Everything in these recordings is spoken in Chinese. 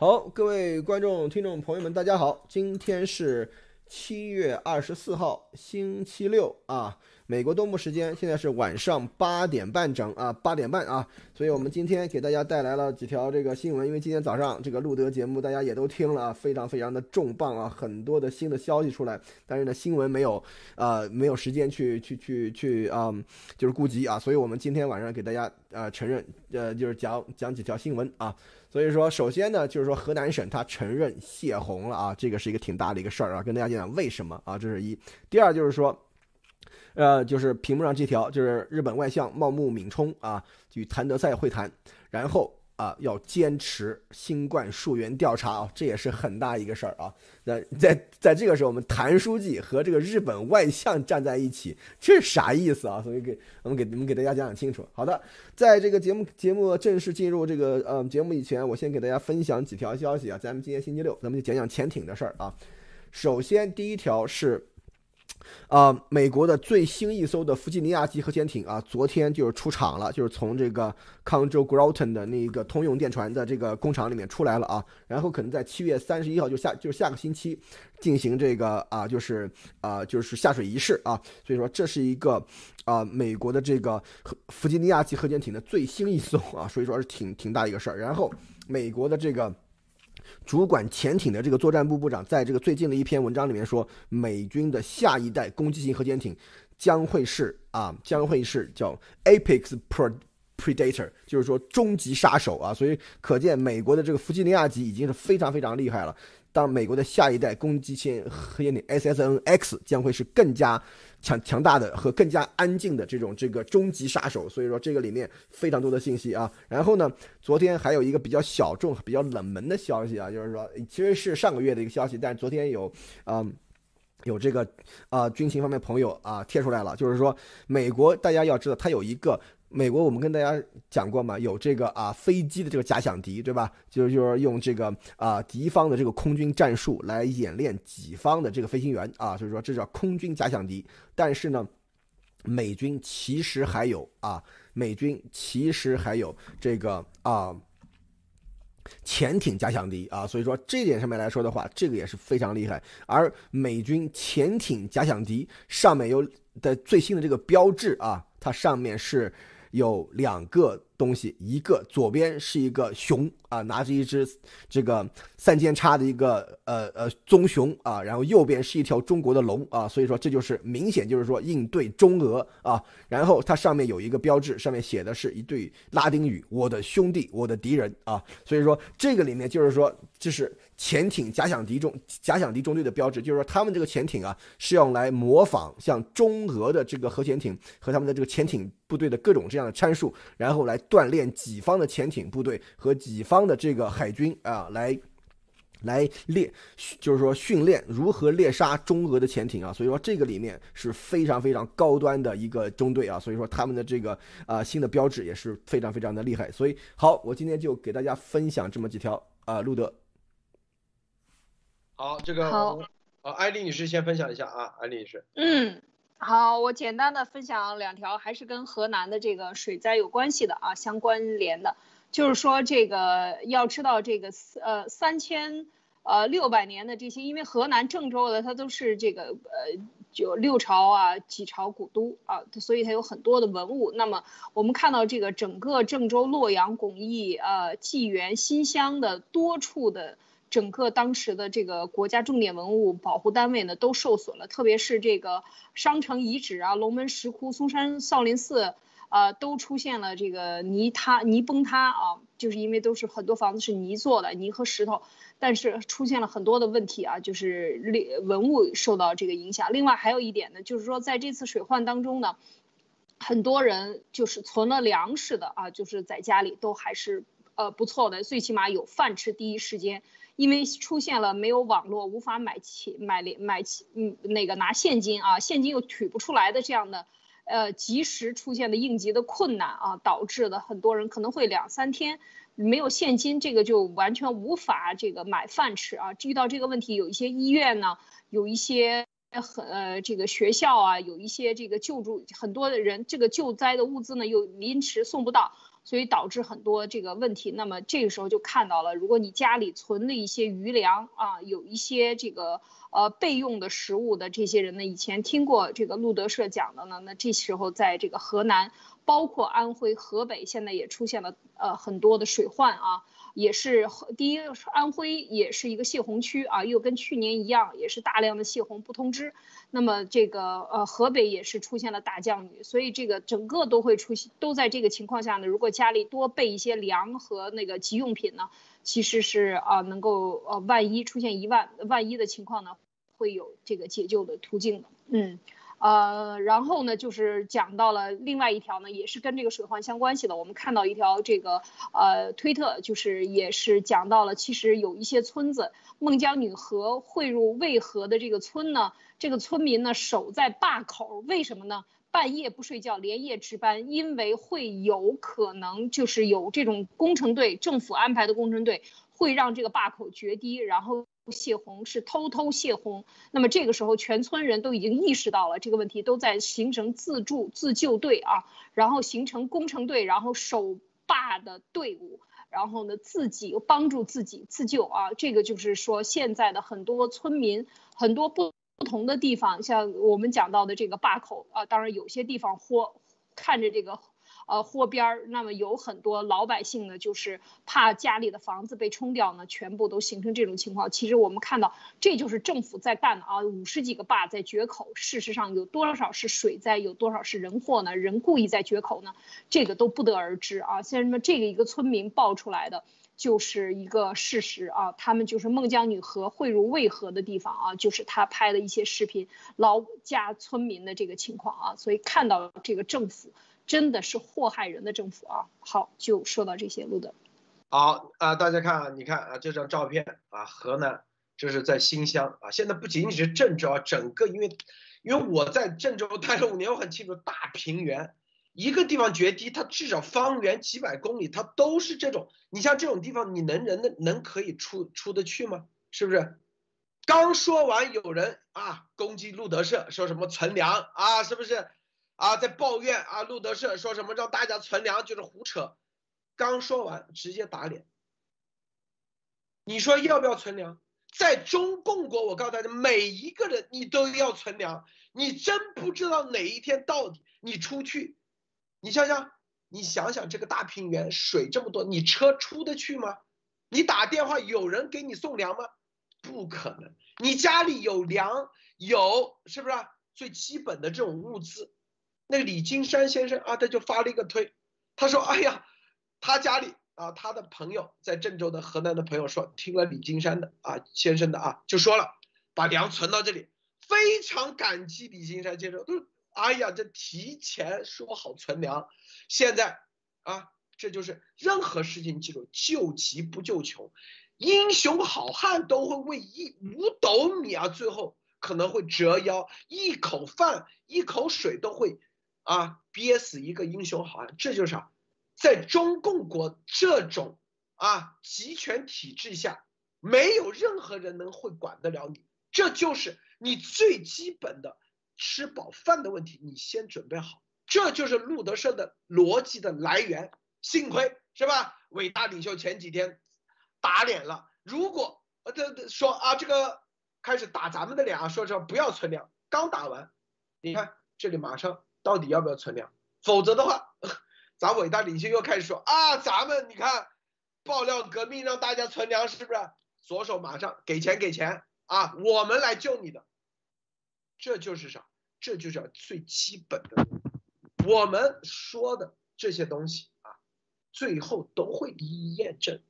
好，各位观众、听众朋友们，大家好，今天是七月二十四号，星期六啊。美国东部时间现在是晚上八点半整啊，八点半啊，所以我们今天给大家带来了几条这个新闻，因为今天早上这个路德节目大家也都听了啊，非常非常的重磅啊，很多的新的消息出来，但是呢新闻没有，呃没有时间去去去去啊，就是顾及啊，所以我们今天晚上给大家呃承认呃就是讲讲几条新闻啊，所以说首先呢就是说河南省他承认泄洪了啊，这个是一个挺大的一个事儿啊，跟大家讲讲为什么啊，这是一，第二就是说。呃，就是屏幕上这条，就是日本外相茂木敏充啊，与谭德赛会谈，然后啊要坚持新冠溯源调查啊，这也是很大一个事儿啊。那在在这个时候，我们谭书记和这个日本外相站在一起，这是啥意思啊？所以给我们给你们给大家讲讲清楚。好的，在这个节目节目正式进入这个呃节目以前，我先给大家分享几条消息啊。咱们今天星期六，咱们就讲讲潜艇的事儿啊。首先第一条是。啊，美国的最新一艘的弗吉尼亚级核潜艇啊，昨天就是出厂了，就是从这个康州 Groton 的那个通用电船的这个工厂里面出来了啊，然后可能在七月三十一号就下就是下个星期进行这个啊，就是啊就是下水仪式啊，所以说这是一个啊美国的这个弗吉尼亚级核潜艇的最新一艘啊，所以说是挺挺大一个事儿，然后美国的这个。主管潜艇的这个作战部部长，在这个最近的一篇文章里面说，美军的下一代攻击型核潜艇将会是啊，将会是叫 Apex Predator，就是说终极杀手啊。所以可见，美国的这个弗吉尼亚级已经是非常非常厉害了。当美国的下一代攻击型核潜艇 SSNX 将会是更加。强强大的和更加安静的这种这个终极杀手，所以说这个里面非常多的信息啊。然后呢，昨天还有一个比较小众、比较冷门的消息啊，就是说其实是上个月的一个消息，但是昨天有嗯有这个啊军情方面朋友啊贴出来了，就是说美国大家要知道它有一个。美国，我们跟大家讲过嘛，有这个啊飞机的这个假想敌，对吧？就是就是用这个啊敌方的这个空军战术来演练己方的这个飞行员啊，所以说这叫空军假想敌。但是呢，美军其实还有啊，美军其实还有这个啊潜艇假想敌啊，所以说这点上面来说的话，这个也是非常厉害。而美军潜艇假想敌上面有的最新的这个标志啊，它上面是。有两个东西，一个左边是一个熊啊，拿着一只这个三尖叉的一个呃呃棕熊啊，然后右边是一条中国的龙啊，所以说这就是明显就是说应对中俄啊，然后它上面有一个标志，上面写的是一对拉丁语，我的兄弟，我的敌人啊，所以说这个里面就是说这是。潜艇假想敌中假想敌中队的标志，就是说他们这个潜艇啊是用来模仿像中俄的这个核潜艇和他们的这个潜艇部队的各种这样的参数，然后来锻炼己方的潜艇部队和己方的这个海军啊，来来猎，就是说训练如何猎杀中俄的潜艇啊。所以说这个里面是非常非常高端的一个中队啊。所以说他们的这个啊新的标志也是非常非常的厉害。所以好，我今天就给大家分享这么几条啊，路德。好，这个好，呃，艾丽女士先分享一下啊，艾丽女士。嗯，好，我简单的分享两条，还是跟河南的这个水灾有关系的啊，相关联的，就是说这个要知道这个呃三千呃六百年的这些，因为河南郑州的它都是这个呃就六朝啊几朝古都啊，所以它有很多的文物。那么我们看到这个整个郑州、洛阳、巩义、呃济源、新乡的多处的。整个当时的这个国家重点文物保护单位呢都受损了，特别是这个商城遗址啊、龙门石窟、嵩山少林寺，啊，都出现了这个泥塌、泥崩塌啊，就是因为都是很多房子是泥做的，泥和石头，但是出现了很多的问题啊，就是文物受到这个影响。另外还有一点呢，就是说在这次水患当中呢，很多人就是存了粮食的啊，就是在家里都还是呃不错的，最起码有饭吃，第一时间。因为出现了没有网络无法买钱买连买钱嗯那个拿现金啊现金又取不出来的这样的，呃及时出现的应急的困难啊导致的很多人可能会两三天没有现金这个就完全无法这个买饭吃啊遇到这个问题有一些医院呢有一些很呃这个学校啊有一些这个救助很多的人这个救灾的物资呢又临时送不到。所以导致很多这个问题。那么这个时候就看到了，如果你家里存了一些余粮啊，有一些这个呃备用的食物的这些人呢，以前听过这个路德社讲的呢，那这时候在这个河南，包括安徽、河北，现在也出现了呃很多的水患啊。也是和第一，安徽也是一个泄洪区啊，又跟去年一样，也是大量的泄洪不通知。那么这个呃，河北也是出现了大降雨，所以这个整个都会出现，都在这个情况下呢。如果家里多备一些粮和那个急用品呢，其实是啊，能够呃，万一出现一万万一的情况呢，会有这个解救的途径的。嗯。呃，然后呢，就是讲到了另外一条呢，也是跟这个水患相关系的。我们看到一条这个呃推特，就是也是讲到了，其实有一些村子，孟姜女河汇入渭河的这个村呢，这个村民呢守在坝口，为什么呢？半夜不睡觉，连夜值班，因为会有可能就是有这种工程队，政府安排的工程队会让这个坝口决堤，然后。泄洪是偷偷泄洪，那么这个时候全村人都已经意识到了这个问题，都在形成自助自救队啊，然后形成工程队，然后守坝的队伍，然后呢自己帮助自己自救啊，这个就是说现在的很多村民，很多不不同的地方，像我们讲到的这个坝口啊，当然有些地方或看着这个。呃，豁边儿，那么有很多老百姓呢，就是怕家里的房子被冲掉呢，全部都形成这种情况。其实我们看到，这就是政府在干的啊，五十几个坝在决口，事实上有多少是水灾，有多少是人祸呢？人故意在决口呢？这个都不得而知啊。像什么这个一个村民爆出来的，就是一个事实啊，他们就是孟姜女河汇入渭河的地方啊，就是他拍的一些视频，老家村民的这个情况啊，所以看到这个政府。真的是祸害人的政府啊！好，就说到这些，路德。好啊，大家看啊，你看啊，这张照片啊，河南，这是在新乡啊。现在不仅仅是郑州啊，整个因为，因为我在郑州待了五年，我很清楚，大平原一个地方决堤，它至少方圆几百公里，它都是这种。你像这种地方，你能人的能可以出出得去吗？是不是？刚说完，有人啊攻击路德社，说什么存粮啊，是不是？啊，在抱怨啊，路德社说什么让大家存粮就是胡扯，刚说完直接打脸。你说要不要存粮？在中共国，我告诉大家，每一个人你都要存粮，你真不知道哪一天到底你出去，你想想，你想想这个大平原水这么多，你车出得去吗？你打电话有人给你送粮吗？不可能。你家里有粮有是不是最基本的这种物资？那个李金山先生啊，他就发了一个推，他说：“哎呀，他家里啊，他的朋友在郑州的河南的朋友说，听了李金山的啊先生的啊，就说了，把粮存到这里，非常感激李金山先生。都哎呀，这提前说好存粮，现在啊，这就是任何事情记住，救急不救穷，英雄好汉都会为一五斗米啊，最后可能会折腰，一口饭一口水都会。”啊，憋死一个英雄好汉，这就是啥？在中共国这种啊集权体制下，没有任何人能会管得了你。这就是你最基本的吃饱饭的问题，你先准备好。这就是路德社的逻辑的来源。幸亏是吧？伟大领袖前几天打脸了。如果呃这说啊这个开始打咱们的脸啊，说说不要存粮，刚打完，你看这里马上。到底要不要存粮？否则的话，咱伟大领袖又开始说啊，咱们你看爆料革命让大家存粮，是不是？左手马上给钱给钱啊，我们来救你的。这就是啥？这就是最基本的。我们说的这些东西啊，最后都会一一验证。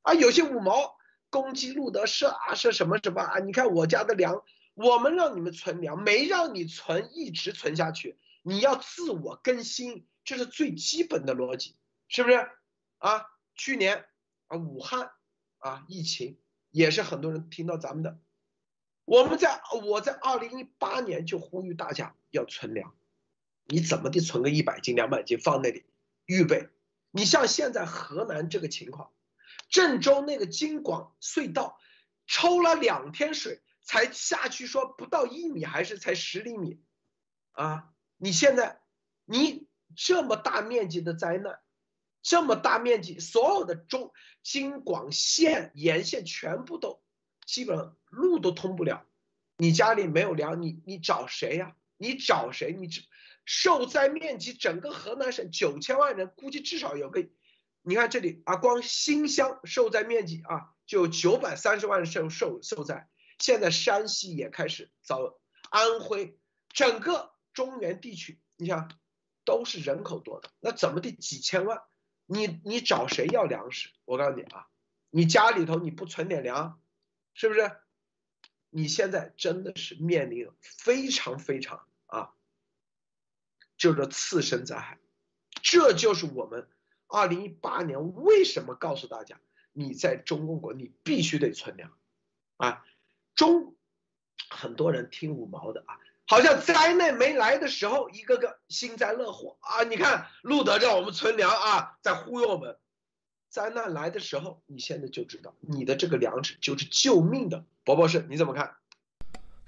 啊，有些五毛攻击路德社啊，是什么什么啊？你看我家的粮，我们让你们存粮，没让你存，一直存下去。你要自我更新，这是最基本的逻辑，是不是？啊，去年啊，武汉啊，疫情也是很多人听到咱们的。我们在我在二零一八年就呼吁大家要存粮，你怎么的存个一百斤、两百斤放那里预备？你像现在河南这个情况，郑州那个京广隧道抽了两天水才下去，说不到一米还是才十厘米，啊。你现在，你这么大面积的灾难，这么大面积，所有的中京广线沿线全部都基本上路都通不了。你家里没有粮，你你找谁呀？你找谁？你受灾面积整个河南省九千万人，估计至少有个，你看这里啊，光新乡受灾面积啊就九百三十万人受受受灾。现在山西也开始遭，安徽整个中原地区，你想都是人口多的，那怎么的几千万？你你找谁要粮食？我告诉你啊，你家里头你不存点粮，是不是？你现在真的是面临非常非常啊，就是次生灾害，这就是我们二零一八年为什么告诉大家，你在中共国你必须得存粮，啊，中很多人听五毛的啊，好像灾难没来的时候，一个个幸灾乐祸啊，你看路德让我们存粮啊，在忽悠我们。灾难来的时候，你现在就知道，你的这个粮食就是救命的。博博士，你怎么看？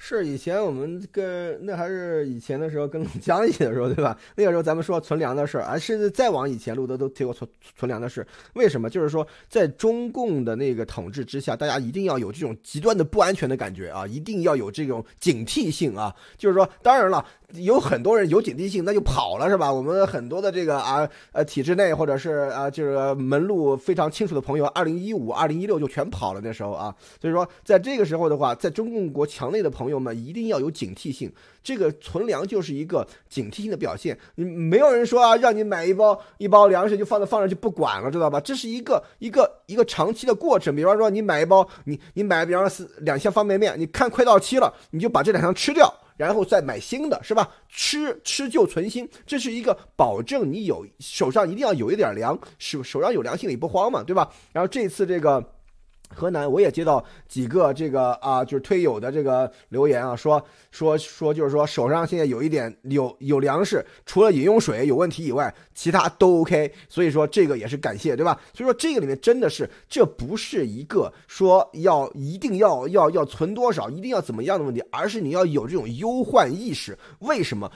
是以前我们跟那还是以前的时候跟江一起的时候，对吧？那个时候咱们说存粮的事儿，啊，甚至再往以前，路德都提过存存粮的事。为什么？就是说，在中共的那个统治之下，大家一定要有这种极端的不安全的感觉啊，一定要有这种警惕性啊。就是说，当然了。有很多人有警惕性，那就跑了，是吧？我们很多的这个啊呃体制内或者是啊就是门路非常清楚的朋友，二零一五、二零一六就全跑了。那时候啊，所以说在这个时候的话，在中共国墙内的朋友们一定要有警惕性。这个存粮就是一个警惕性的表现。你没有人说啊，让你买一包一包粮食就放在放着就不管了，知道吧？这是一个一个一个长期的过程。比方说你买一包，你你买比方说两箱方便面，你看快到期了，你就把这两箱吃掉。然后再买新的，是吧？吃吃就存新，这是一个保证你有手上一定要有一点粮，手手上有粮心里不慌嘛，对吧？然后这次这个。河南我也接到几个这个啊，就是推友的这个留言啊，说说说，就是说手上现在有一点有有粮食，除了饮用水有问题以外，其他都 OK。所以说这个也是感谢，对吧？所以说这个里面真的是，这不是一个说要一定要要要存多少，一定要怎么样的问题，而是你要有这种忧患意识。为什么？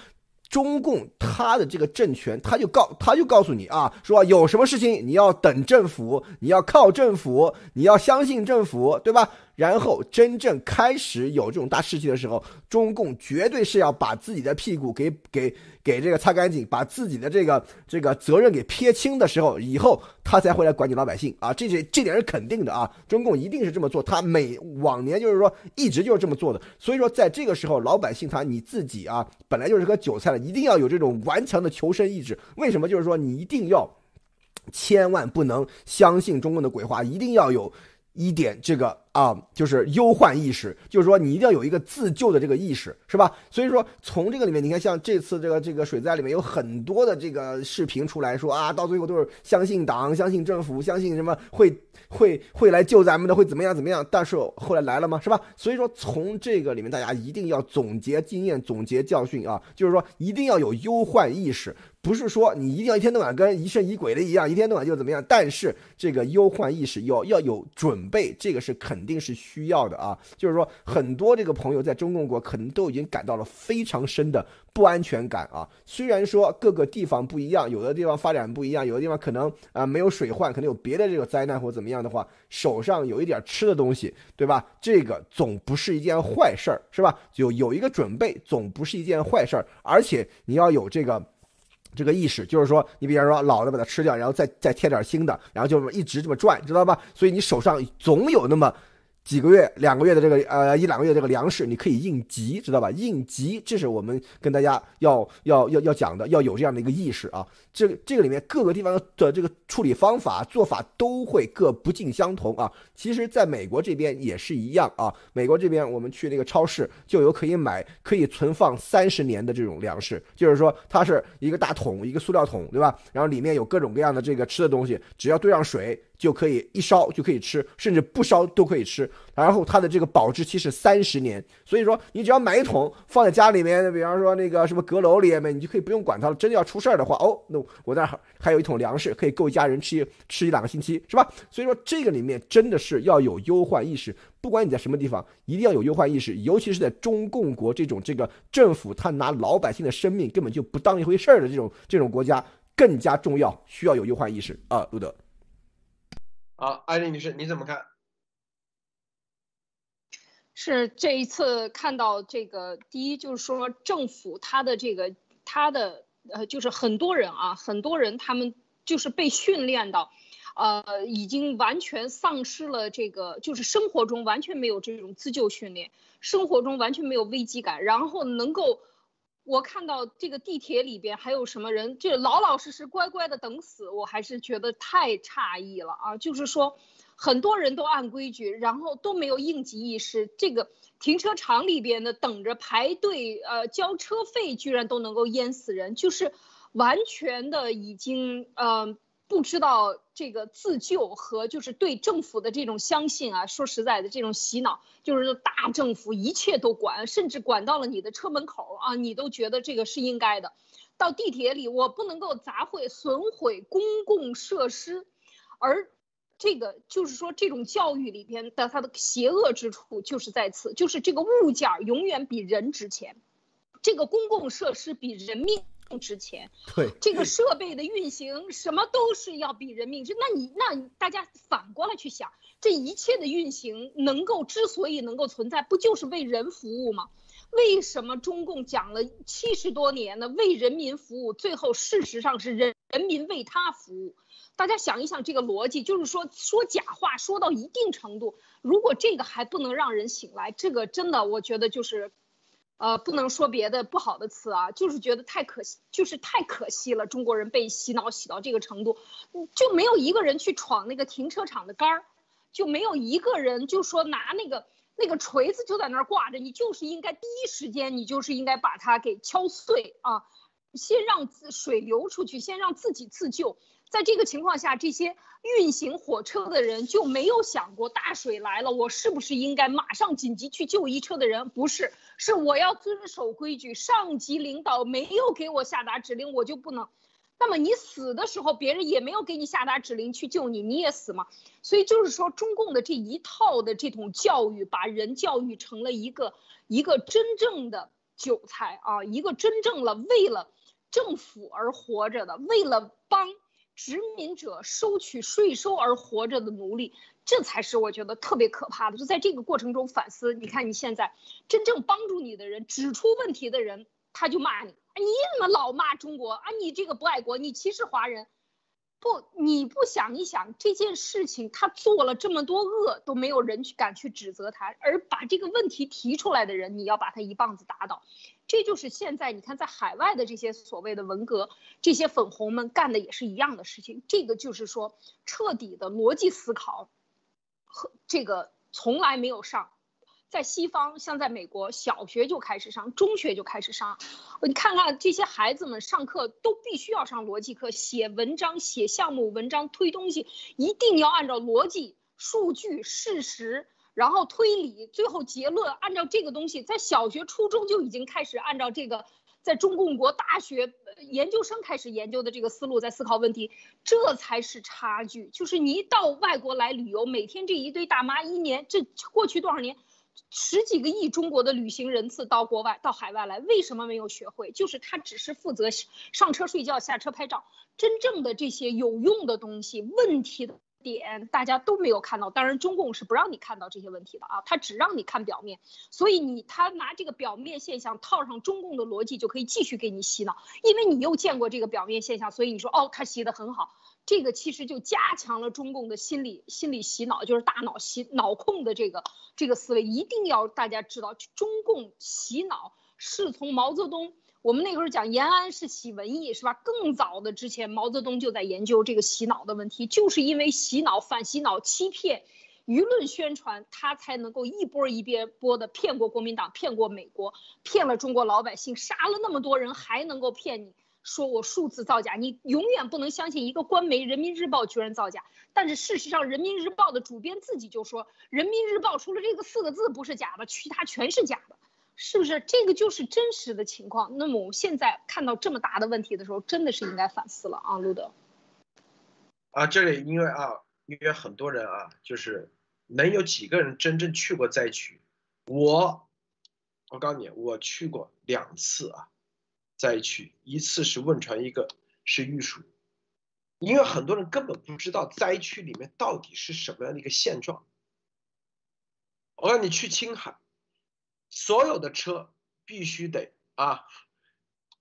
中共他的这个政权，他就告他就告诉你啊，说有什么事情你要等政府，你要靠政府，你要相信政府，对吧？然后真正开始有这种大事情的时候，中共绝对是要把自己的屁股给给给这个擦干净，把自己的这个这个责任给撇清的时候，以后他才会来管你老百姓啊！这这这点是肯定的啊！中共一定是这么做，他每往年就是说一直就是这么做的。所以说，在这个时候，老百姓他你自己啊，本来就是个韭菜了，一定要有这种顽强的求生意志。为什么？就是说你一定要千万不能相信中共的鬼话，一定要有。一点这个啊，就是忧患意识，就是说你一定要有一个自救的这个意识，是吧？所以说从这个里面，你看像这次这个这个水灾里面有很多的这个视频出来说啊，到最后都是相信党、相信政府、相信什么会会会来救咱们的，会怎么样怎么样？但是后来来了吗？是吧？所以说从这个里面，大家一定要总结经验、总结教训啊，就是说一定要有忧患意识。不是说你一定要一天到晚跟疑神疑鬼的一样，一天到晚就怎么样？但是这个忧患意识要要有准备，这个是肯定是需要的啊。就是说，很多这个朋友在中共国可能都已经感到了非常深的不安全感啊。虽然说各个地方不一样，有的地方发展不一样，有的地方可能啊没有水患，可能有别的这个灾难或怎么样的话，手上有一点吃的东西，对吧？这个总不是一件坏事儿，是吧？有有一个准备总不是一件坏事儿，而且你要有这个。这个意识就是说，你比方说老的把它吃掉，然后再再添点新的，然后就一直这么转，知道吧？所以你手上总有那么。几个月、两个月的这个呃一两个月这个粮食，你可以应急，知道吧？应急，这是我们跟大家要要要要讲的，要有这样的一个意识啊。这这个里面各个地方的这个处理方法做法都会各不尽相同啊。其实，在美国这边也是一样啊。美国这边我们去那个超市就有可以买可以存放三十年的这种粮食，就是说它是一个大桶，一个塑料桶，对吧？然后里面有各种各样的这个吃的东西，只要兑上水。就可以一烧就可以吃，甚至不烧都可以吃。然后它的这个保质期是三十年，所以说你只要买一桶放在家里面，比方说那个什么阁楼里面，你就可以不用管它了。真的要出事儿的话，哦，那我那还还有一桶粮食可以够一家人吃吃一两个星期，是吧？所以说这个里面真的是要有忧患意识，不管你在什么地方，一定要有忧患意识，尤其是在中共国这种这个政府他拿老百姓的生命根本就不当一回事儿的这种这种国家。更加重要，需要有忧患意识啊，路德。好，艾丽女士，你怎么看？是这一次看到这个，第一就是说政府他的这个他的呃，就是很多人啊，很多人他们就是被训练到，呃，已经完全丧失了这个，就是生活中完全没有这种自救训练，生活中完全没有危机感，然后能够，我看到这个地铁里边还有什么人，就老老实实乖乖的等死，我还是觉得太诧异了啊，就是说。很多人都按规矩，然后都没有应急意识。这个停车场里边的等着排队，呃，交车费居然都能够淹死人，就是完全的已经呃不知道这个自救和就是对政府的这种相信啊。说实在的，这种洗脑就是大政府一切都管，甚至管到了你的车门口啊，你都觉得这个是应该的。到地铁里，我不能够砸毁、损毁公共设施，而。这个就是说，这种教育里边的它的邪恶之处就是在此，就是这个物件永远比人值钱，这个公共设施比人命值钱。对，这个设备的运行什么都是要比人命值。那你那大家反过来去想，这一切的运行能够之所以能够存在，不就是为人服务吗？为什么中共讲了七十多年的为人民服务，最后事实上是人人民为他服务？大家想一想这个逻辑，就是说说假话说到一定程度，如果这个还不能让人醒来，这个真的我觉得就是，呃，不能说别的不好的词啊，就是觉得太可惜，就是太可惜了。中国人被洗脑洗到这个程度，就没有一个人去闯那个停车场的杆儿，就没有一个人就说拿那个那个锤子就在那儿挂着，你就是应该第一时间你就是应该把它给敲碎啊，先让自水流出去，先让自己自救。在这个情况下，这些运行火车的人就没有想过大水来了，我是不是应该马上紧急去救一车的人？不是，是我要遵守规矩，上级领导没有给我下达指令，我就不能。那么你死的时候，别人也没有给你下达指令去救你，你也死吗？所以就是说，中共的这一套的这种教育，把人教育成了一个一个真正的韭菜啊，一个真正了为了政府而活着的，为了帮。殖民者收取税收而活着的奴隶，这才是我觉得特别可怕的。就在这个过程中反思，你看你现在真正帮助你的人，指出问题的人，他就骂你，你怎么老骂中国啊？你这个不爱国，你歧视华人。不，你不想一想这件事情，他做了这么多恶，都没有人去敢去指责他，而把这个问题提出来的人，你要把他一棒子打倒。这就是现在你看在海外的这些所谓的文革，这些粉红们干的也是一样的事情。这个就是说彻底的逻辑思考和这个从来没有上。在西方，像在美国，小学就开始上，中学就开始上。你看看这些孩子们上课都必须要上逻辑课，写文章、写项目文章、推东西，一定要按照逻辑、数据、事实，然后推理，最后结论，按照这个东西，在小学、初中就已经开始按照这个，在中共国大学研究生开始研究的这个思路在思考问题，这才是差距。就是你一到外国来旅游，每天这一堆大妈，一年这过去多少年？十几个亿中国的旅行人次到国外、到海外来，为什么没有学会？就是他只是负责上车睡觉、下车拍照，真正的这些有用的东西、问题的点，大家都没有看到。当然，中共是不让你看到这些问题的啊，他只让你看表面。所以你他拿这个表面现象套上中共的逻辑，就可以继续给你洗脑，因为你又见过这个表面现象，所以你说哦，他洗得很好。这个其实就加强了中共的心理心理洗脑，就是大脑洗脑控的这个这个思维，一定要大家知道，中共洗脑是从毛泽东，我们那个时候讲延安是洗文艺是吧？更早的之前，毛泽东就在研究这个洗脑的问题，就是因为洗脑、反洗脑、欺骗、舆论宣传，他才能够一波一边波的骗过国民党，骗过美国，骗了中国老百姓，杀了那么多人，还能够骗你。说我数字造假，你永远不能相信一个官媒《人民日报》居然造假。但是事实上，《人民日报》的主编自己就说，《人民日报》除了这个四个字不是假的，其他全是假的，是不是？这个就是真实的情况。那么我们现在看到这么大的问题的时候，真的是应该反思了啊，路德。啊，这里因为啊，因为很多人啊，就是能有几个人真正去过灾区？我，我告诉你，我去过两次啊。灾区，一次是汶川，一个是玉树。因为很多人根本不知道灾区里面到底是什么样的一个现状。我让你去青海，所有的车必须得啊，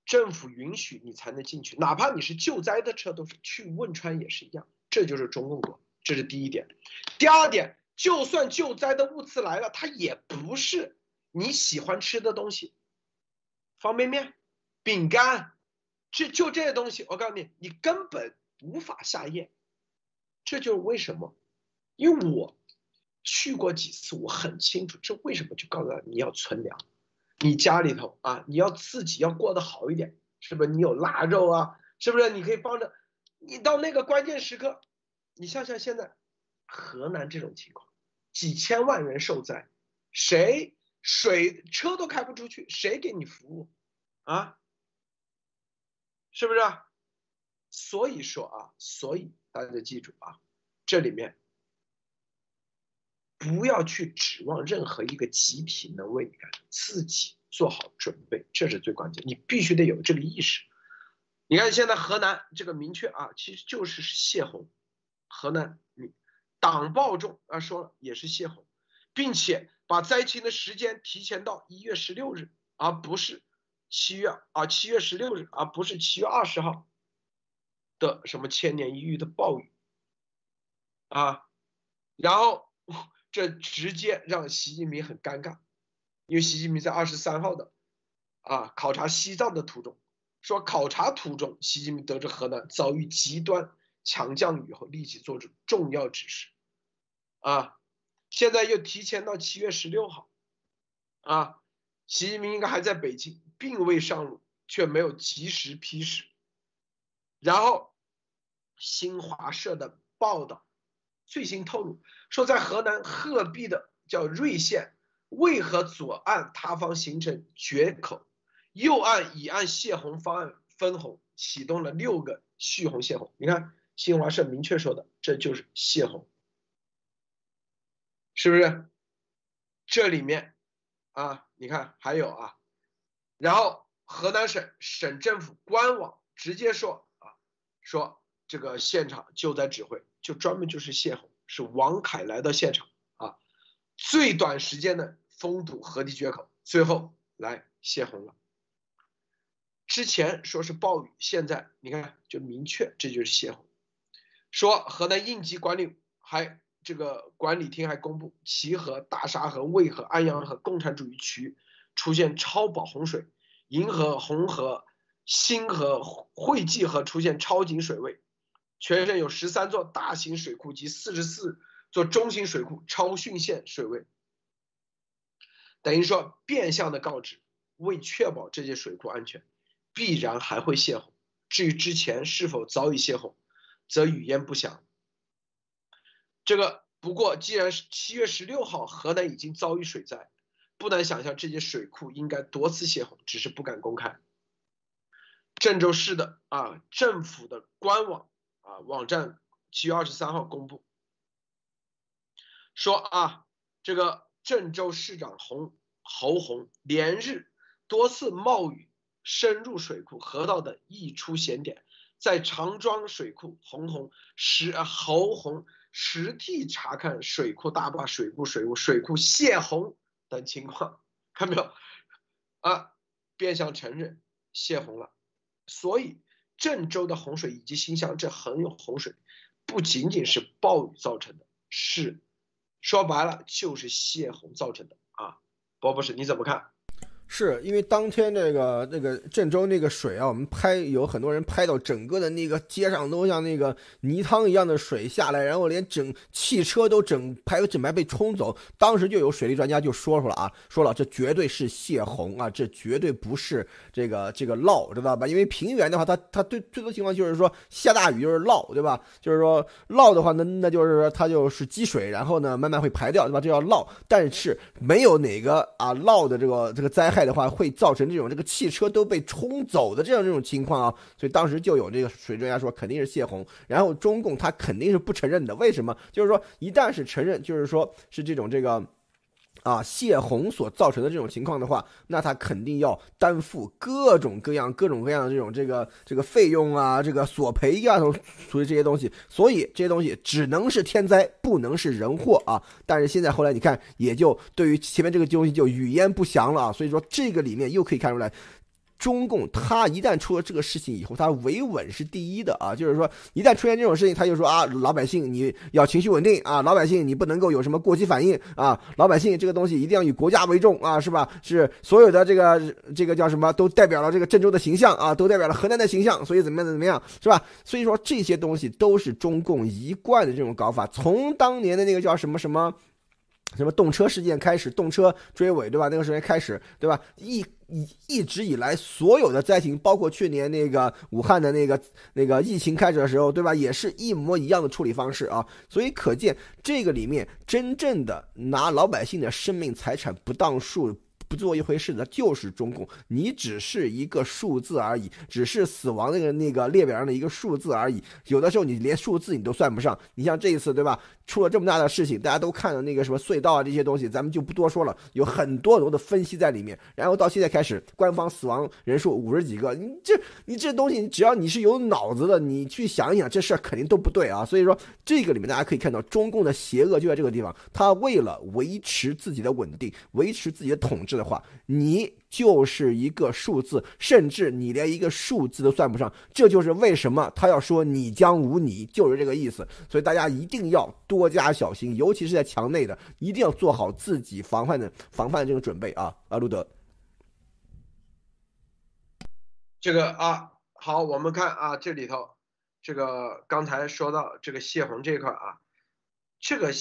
政府允许你才能进去，哪怕你是救灾的车，都是去汶川也是一样。这就是中共国，这是第一点。第二点，就算救灾的物资来了，它也不是你喜欢吃的东西，方便面、饼干，这就这些东西，我告诉你，你根本无法下咽。这就是为什么，因为我。去过几次，我很清楚，这为什么就告诉你要存粮，你家里头啊，你要自己要过得好一点，是不是？你有腊肉啊，是不是？你可以帮着，你到那个关键时刻，你想想现在河南这种情况，几千万人受灾，谁水车都开不出去，谁给你服务啊？是不是？所以说啊，所以大家记住啊，这里面。不要去指望任何一个集体能为你干，自己做好准备，这是最关键。你必须得有这个意识。你看现在河南这个明确啊，其实就是泄洪。河南你党报中啊说了也是泄洪，并且把灾情的时间提前到一月十六日，而不是七月啊七月十六日，而不是七月二十号的什么千年一遇的暴雨啊，然后。这直接让习近平很尴尬，因为习近平在二十三号的啊考察西藏的途中，说考察途中，习近平得知河南遭遇极端强降雨后，立即做出重要指示，啊，现在又提前到七月十六号，啊，习近平应该还在北京，并未上路，却没有及时批示，然后新华社的报道。最新透露说，在河南鹤壁的叫瑞县，为何左岸塌方形成决口，右岸已按泄洪方案分洪，启动了六个蓄洪泄洪。你看新华社明确说的，这就是泄洪，是不是？这里面啊，你看还有啊，然后河南省省政府官网直接说啊，说这个现场救灾指挥。就专门就是泄洪，是王凯来到现场啊，最短时间的封堵河堤决口，最后来泄洪了。之前说是暴雨，现在你看就明确这就是泄洪。说河南应急管理还这个管理厅还公布，齐河、大沙河、渭河、安阳河共产主义区出现超保洪水，银河、红河、新河、汇济河出现超警水位。全省有十三座大型水库及四十四座中型水库超汛限水位，等于说变相的告知，为确保这些水库安全，必然还会泄洪。至于之前是否早已泄洪，则语焉不详。这个不过，既然是七月十六号河南已经遭遇水灾，不难想象这些水库应该多次泄洪，只是不敢公开。郑州市的啊政府的官网。啊，网站七月二十三号公布说啊，这个郑州市长洪侯洪连日多次冒雨深入水库、河道等溢出险点，在长庄水库，洪洪实侯洪实地查看水库大坝、水库水务、水库泄洪等情况，看没有？啊，变相承认泄洪了，所以。郑州的洪水以及新乡这很有洪水，不仅仅是暴雨造成的，是说白了就是泄洪造成的啊，包博士你怎么看？是因为当天这个那个郑州那个水啊，我们拍有很多人拍到整个的那个街上都像那个泥汤一样的水下来，然后连整汽车都整排整排被冲走。当时就有水利专家就说出了啊，说了这绝对是泄洪啊，这绝对不是这个这个涝，知道吧？因为平原的话，它它最最多情况就是说下大雨就是涝，对吧？就是说涝的话，那那就是说它就是积水，然后呢慢慢会排掉，对吧？这叫涝。但是没有哪个啊涝的这个这个灾害。的话会造成这种这个汽车都被冲走的这样这种情况啊，所以当时就有这个水专家说肯定是泄洪，然后中共他肯定是不承认的，为什么？就是说一旦是承认，就是说是这种这个。啊，泄洪所造成的这种情况的话，那他肯定要担负各种各样、各种各样的这种这个这个费用啊，这个索赔呀，属属于这些东西。所以这些东西只能是天灾，不能是人祸啊。但是现在后来你看，也就对于前面这个东西就语焉不详了啊。所以说这个里面又可以看出来。中共他一旦出了这个事情以后，他维稳是第一的啊，就是说一旦出现这种事情，他就说啊，老百姓你要情绪稳定啊，老百姓你不能够有什么过激反应啊，老百姓这个东西一定要以国家为重啊，是吧？是所有的这个这个叫什么，都代表了这个郑州的形象啊，都代表了河南的形象，所以怎么样怎么样，是吧？所以说这些东西都是中共一贯的这种搞法，从当年的那个叫什么什么。什么动车事件开始，动车追尾，对吧？那个时间开始，对吧？一一一直以来，所有的灾情，包括去年那个武汉的那个那个疫情开始的时候，对吧？也是一模一样的处理方式啊。所以可见，这个里面真正的拿老百姓的生命财产不当数。不做一回事的，就是中共。你只是一个数字而已，只是死亡那个那个列表上的一个数字而已。有的时候你连数字你都算不上。你像这一次，对吧？出了这么大的事情，大家都看了那个什么隧道啊这些东西，咱们就不多说了。有很多很多的分析在里面。然后到现在开始，官方死亡人数五十几个，你这你这东西，只要你是有脑子的，你去想一想，这事儿肯定都不对啊。所以说，这个里面大家可以看到，中共的邪恶就在这个地方。他为了维持自己的稳定，维持自己的统治。的话，你就是一个数字，甚至你连一个数字都算不上。这就是为什么他要说“你将无你”，就是这个意思。所以大家一定要多加小心，尤其是在墙内的，一定要做好自己防范的防范这个准备啊！阿路德，这个啊，好，我们看啊，这里头，这个刚才说到这个泄洪这一块啊，这个。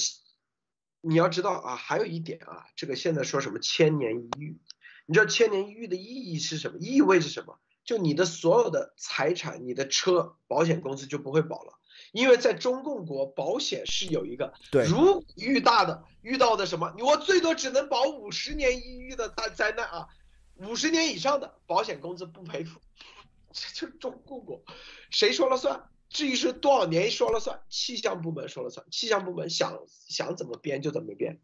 你要知道啊，还有一点啊，这个现在说什么千年一遇，你知道千年一遇的意义是什么？意味着什么？就你的所有的财产，你的车，保险公司就不会保了，因为在中共国保险是有一个，对，如遇大的遇到的什么，我最多只能保五十年一遇的大灾难啊，五十年以上的保险公司不赔付，这就是中共国，谁说了算？至于是多少年说了算，气象部门说了算，气象部门想想怎么编就怎么编。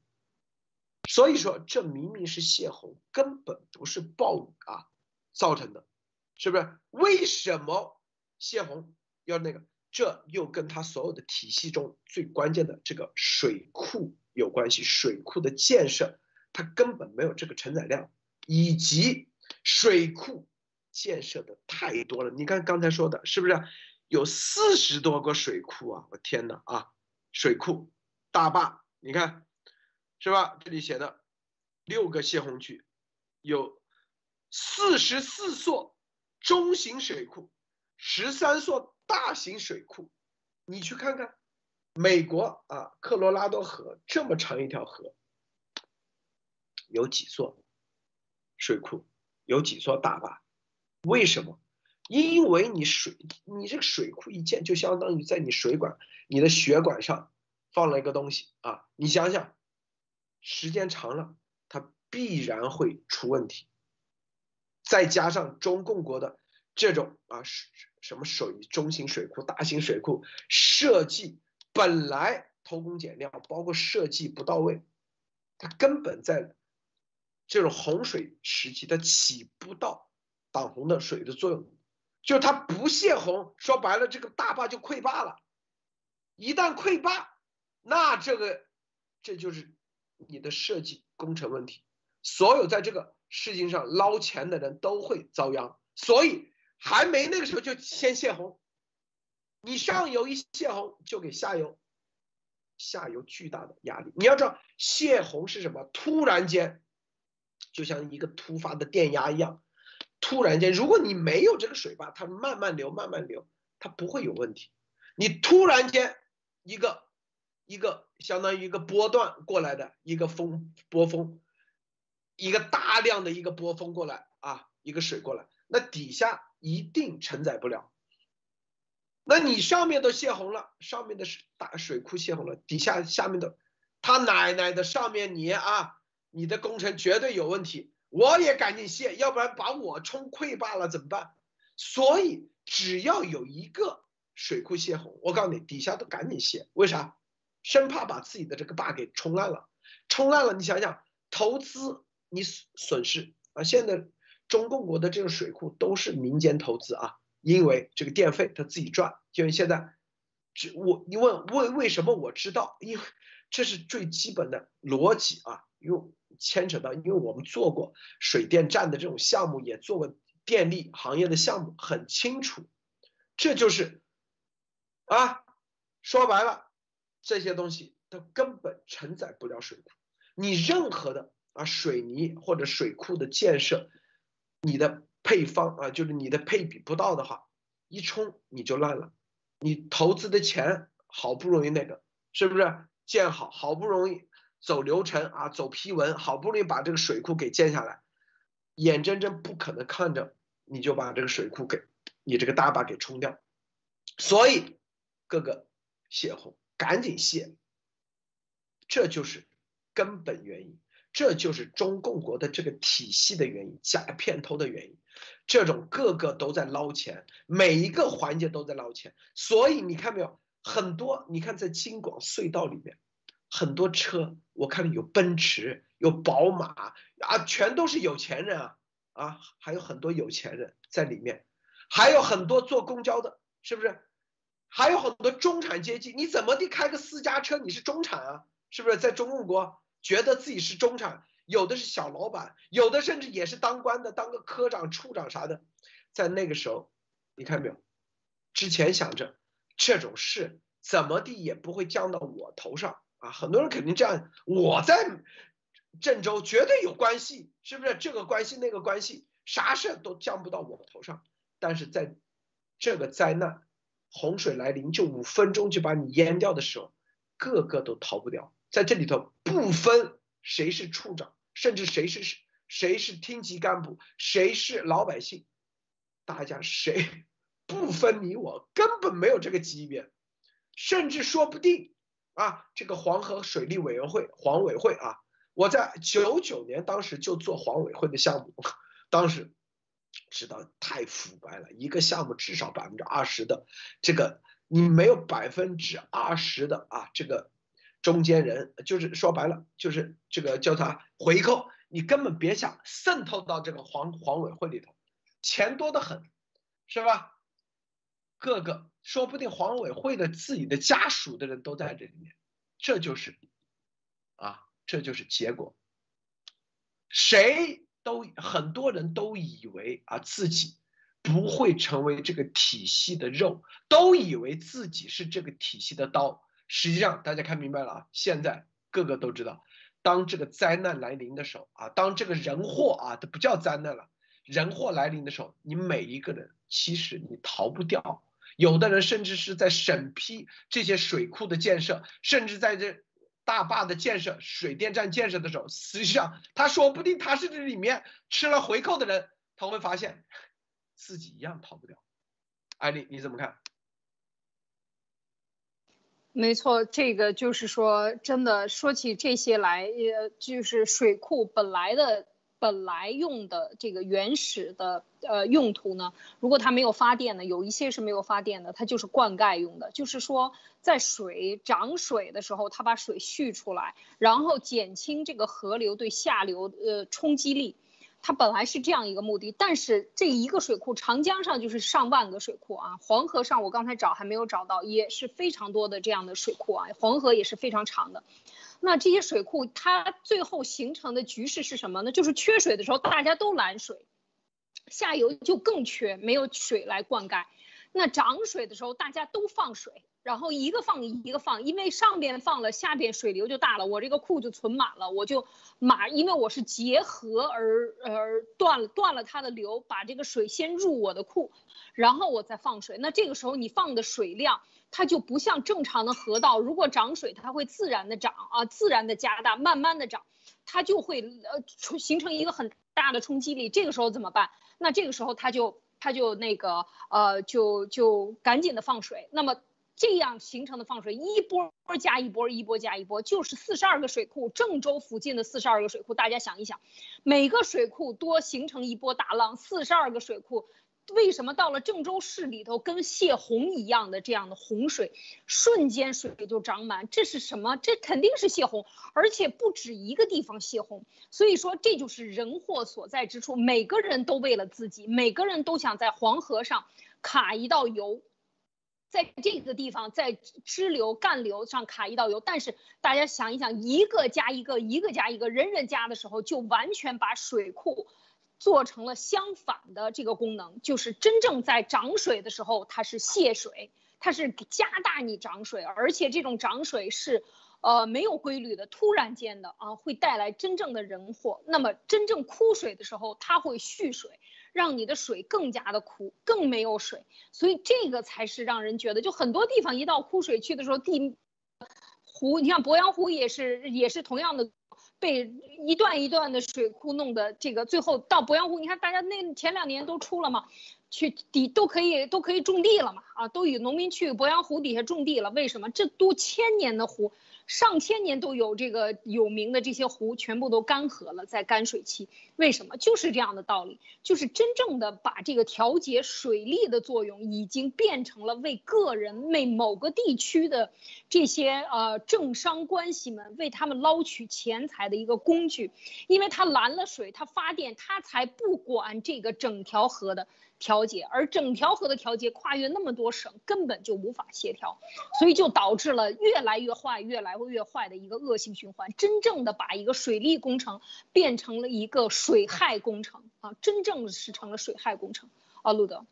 所以说，这明明是泄洪，根本不是暴雨啊造成的，是不是？为什么泄洪要那个？这又跟他所有的体系中最关键的这个水库有关系。水库的建设，它根本没有这个承载量，以及水库建设的太多了。你看刚才说的，是不是？有四十多个水库啊！我天哪啊！水库大坝，你看是吧？这里写的六个泄洪区，有四十四座中型水库，十三座大型水库。你去看看，美国啊，科罗拉多河这么长一条河，有几座水库，有几座大坝？为什么？因为你水，你这个水库一建，就相当于在你水管、你的血管上放了一个东西啊！你想想，时间长了，它必然会出问题。再加上中共国的这种啊，什么水中型水库、大型水库设计本来偷工减料，包括设计不到位，它根本在这种洪水时期，它起不到挡洪的水的作用。就它不泄洪，说白了，这个大坝就溃坝了。一旦溃坝，那这个这就是你的设计工程问题。所有在这个事情上捞钱的人都会遭殃。所以还没那个时候就先泄洪，你上游一泄洪就给下游下游巨大的压力。你要知道泄洪是什么？突然间，就像一个突发的电压一样。突然间，如果你没有这个水坝，它慢慢流，慢慢流，它不会有问题。你突然间一个一个相当于一个波段过来的一个风波峰，一个大量的一个波峰过来啊，一个水过来，那底下一定承载不了。那你上面都泄洪了，上面的水大水库泄洪了，底下下面的，他奶奶的上面你啊，你的工程绝对有问题。我也赶紧卸，要不然把我冲溃坝了怎么办？所以只要有一个水库泄洪，我告诉你，底下都赶紧卸。为啥？生怕把自己的这个坝给冲烂了。冲烂了，你想想，投资你损失啊。现在中共国的这个水库都是民间投资啊，因为这个电费他自己赚。就现在，只我你问为为什么我知道？因为这是最基本的逻辑啊，用牵扯到，因为我们做过水电站的这种项目，也做过电力行业的项目，很清楚。这就是啊，说白了，这些东西它根本承载不了水库。你任何的啊水泥或者水库的建设，你的配方啊，就是你的配比不到的话，一冲你就烂了。你投资的钱好不容易那个是不是建好，好不容易走流程啊，走批文，好不容易把这个水库给建下来，眼睁睁不可能看着你就把这个水库给你这个大坝给冲掉，所以各个泄洪赶紧泄，这就是根本原因，这就是中共国的这个体系的原因，假片头的原因。这种个个都在捞钱，每一个环节都在捞钱，所以你看没有很多？你看在京广隧道里面，很多车，我看有奔驰，有宝马啊，全都是有钱人啊啊，还有很多有钱人在里面，还有很多坐公交的，是不是？还有很多中产阶级，你怎么地开个私家车，你是中产啊？是不是？在中共国觉得自己是中产。有的是小老板，有的甚至也是当官的，当个科长、处长啥的。在那个时候，你看没有？之前想着这种事怎么地也不会降到我头上啊！很多人肯定这样，我在郑州绝对有关系，是不是？这个关系那个关系，啥事都降不到我头上。但是在这个灾难，洪水来临就五分钟就把你淹掉的时候，个个都逃不掉。在这里头不分。谁是处长，甚至谁是谁是厅级干部，谁是老百姓，大家谁 不分你我，根本没有这个级别，甚至说不定啊，这个黄河水利委员会黄委会啊，我在九九年当时就做黄委会的项目，当时知道太腐败了，一个项目至少百分之二十的这个，你没有百分之二十的啊这个。中间人就是说白了，就是这个叫他回扣，你根本别想渗透到这个黄黄委会里头，钱多得很，是吧？各个说不定黄委会的自己的家属的人都在这里面，这就是啊，这就是结果。谁都很多人都以为啊自己不会成为这个体系的肉，都以为自己是这个体系的刀。实际上，大家看明白了啊！现在个个都知道，当这个灾难来临的时候啊，当这个人祸啊，它不叫灾难了，人祸来临的时候，你每一个人其实你逃不掉。有的人甚至是在审批这些水库的建设，甚至在这大坝的建设、水电站建设的时候，实际上他说不定他是这里面吃了回扣的人，他会发现自己一样逃不掉。艾丽，你怎么看？没错，这个就是说，真的说起这些来，呃，就是水库本来的本来用的这个原始的呃用途呢，如果它没有发电呢，有一些是没有发电的，它就是灌溉用的，就是说在水涨水的时候，它把水蓄出来，然后减轻这个河流对下流呃冲击力。它本来是这样一个目的，但是这一个水库，长江上就是上万个水库啊，黄河上我刚才找还没有找到，也是非常多的这样的水库啊，黄河也是非常长的。那这些水库它最后形成的局势是什么呢？就是缺水的时候大家都拦水，下游就更缺，没有水来灌溉。那涨水的时候大家都放水。然后一个放一个放，因为上边放了，下边水流就大了，我这个库就存满了，我就马，因为我是结河而而断了断了它的流，把这个水先入我的库，然后我再放水。那这个时候你放的水量，它就不像正常的河道，如果涨水，它会自然的涨啊，自然的加大，慢慢的涨，它就会呃形成一个很大的冲击力。这个时候怎么办？那这个时候它就它就那个呃就就赶紧的放水。那么。这样形成的放水一波加一波，一波加一波，就是四十二个水库，郑州附近的四十二个水库，大家想一想，每个水库多形成一波大浪，四十二个水库为什么到了郑州市里头跟泄洪一样的这样的洪水，瞬间水就涨满？这是什么？这肯定是泄洪，而且不止一个地方泄洪。所以说这就是人祸所在之处。每个人都为了自己，每个人都想在黄河上卡一道油，在这个地方在支流干流上卡一道油。但是大家想一想，一个加一个，一个加一个，人人加的时候，就完全把水库。做成了相反的这个功能，就是真正在涨水的时候，它是泄水，它是加大你涨水，而且这种涨水是，呃，没有规律的，突然间的啊，会带来真正的人祸。那么真正枯水的时候，它会蓄水，让你的水更加的枯，更没有水。所以这个才是让人觉得，就很多地方一到枯水期的时候，地湖，你像鄱阳湖也是，也是同样的。被一段一段的水库弄的，这个最后到鄱阳湖，你看大家那前两年都出了嘛，去底都可以都可以种地了嘛，啊，都有农民去鄱阳湖底下种地了，为什么？这都千年的湖。上千年都有这个有名的这些湖，全部都干涸了，在干水期，为什么？就是这样的道理，就是真正的把这个调节水利的作用，已经变成了为个人、为某个地区的这些呃政商关系们为他们捞取钱财的一个工具，因为他拦了水，他发电，他才不管这个整条河的。调节，而整条河的调节跨越那么多省，根本就无法协调，所以就导致了越来越坏、越来越坏的一个恶性循环。真正的把一个水利工程变成了一个水水害工程啊，真正是成了水害工程啊，路德。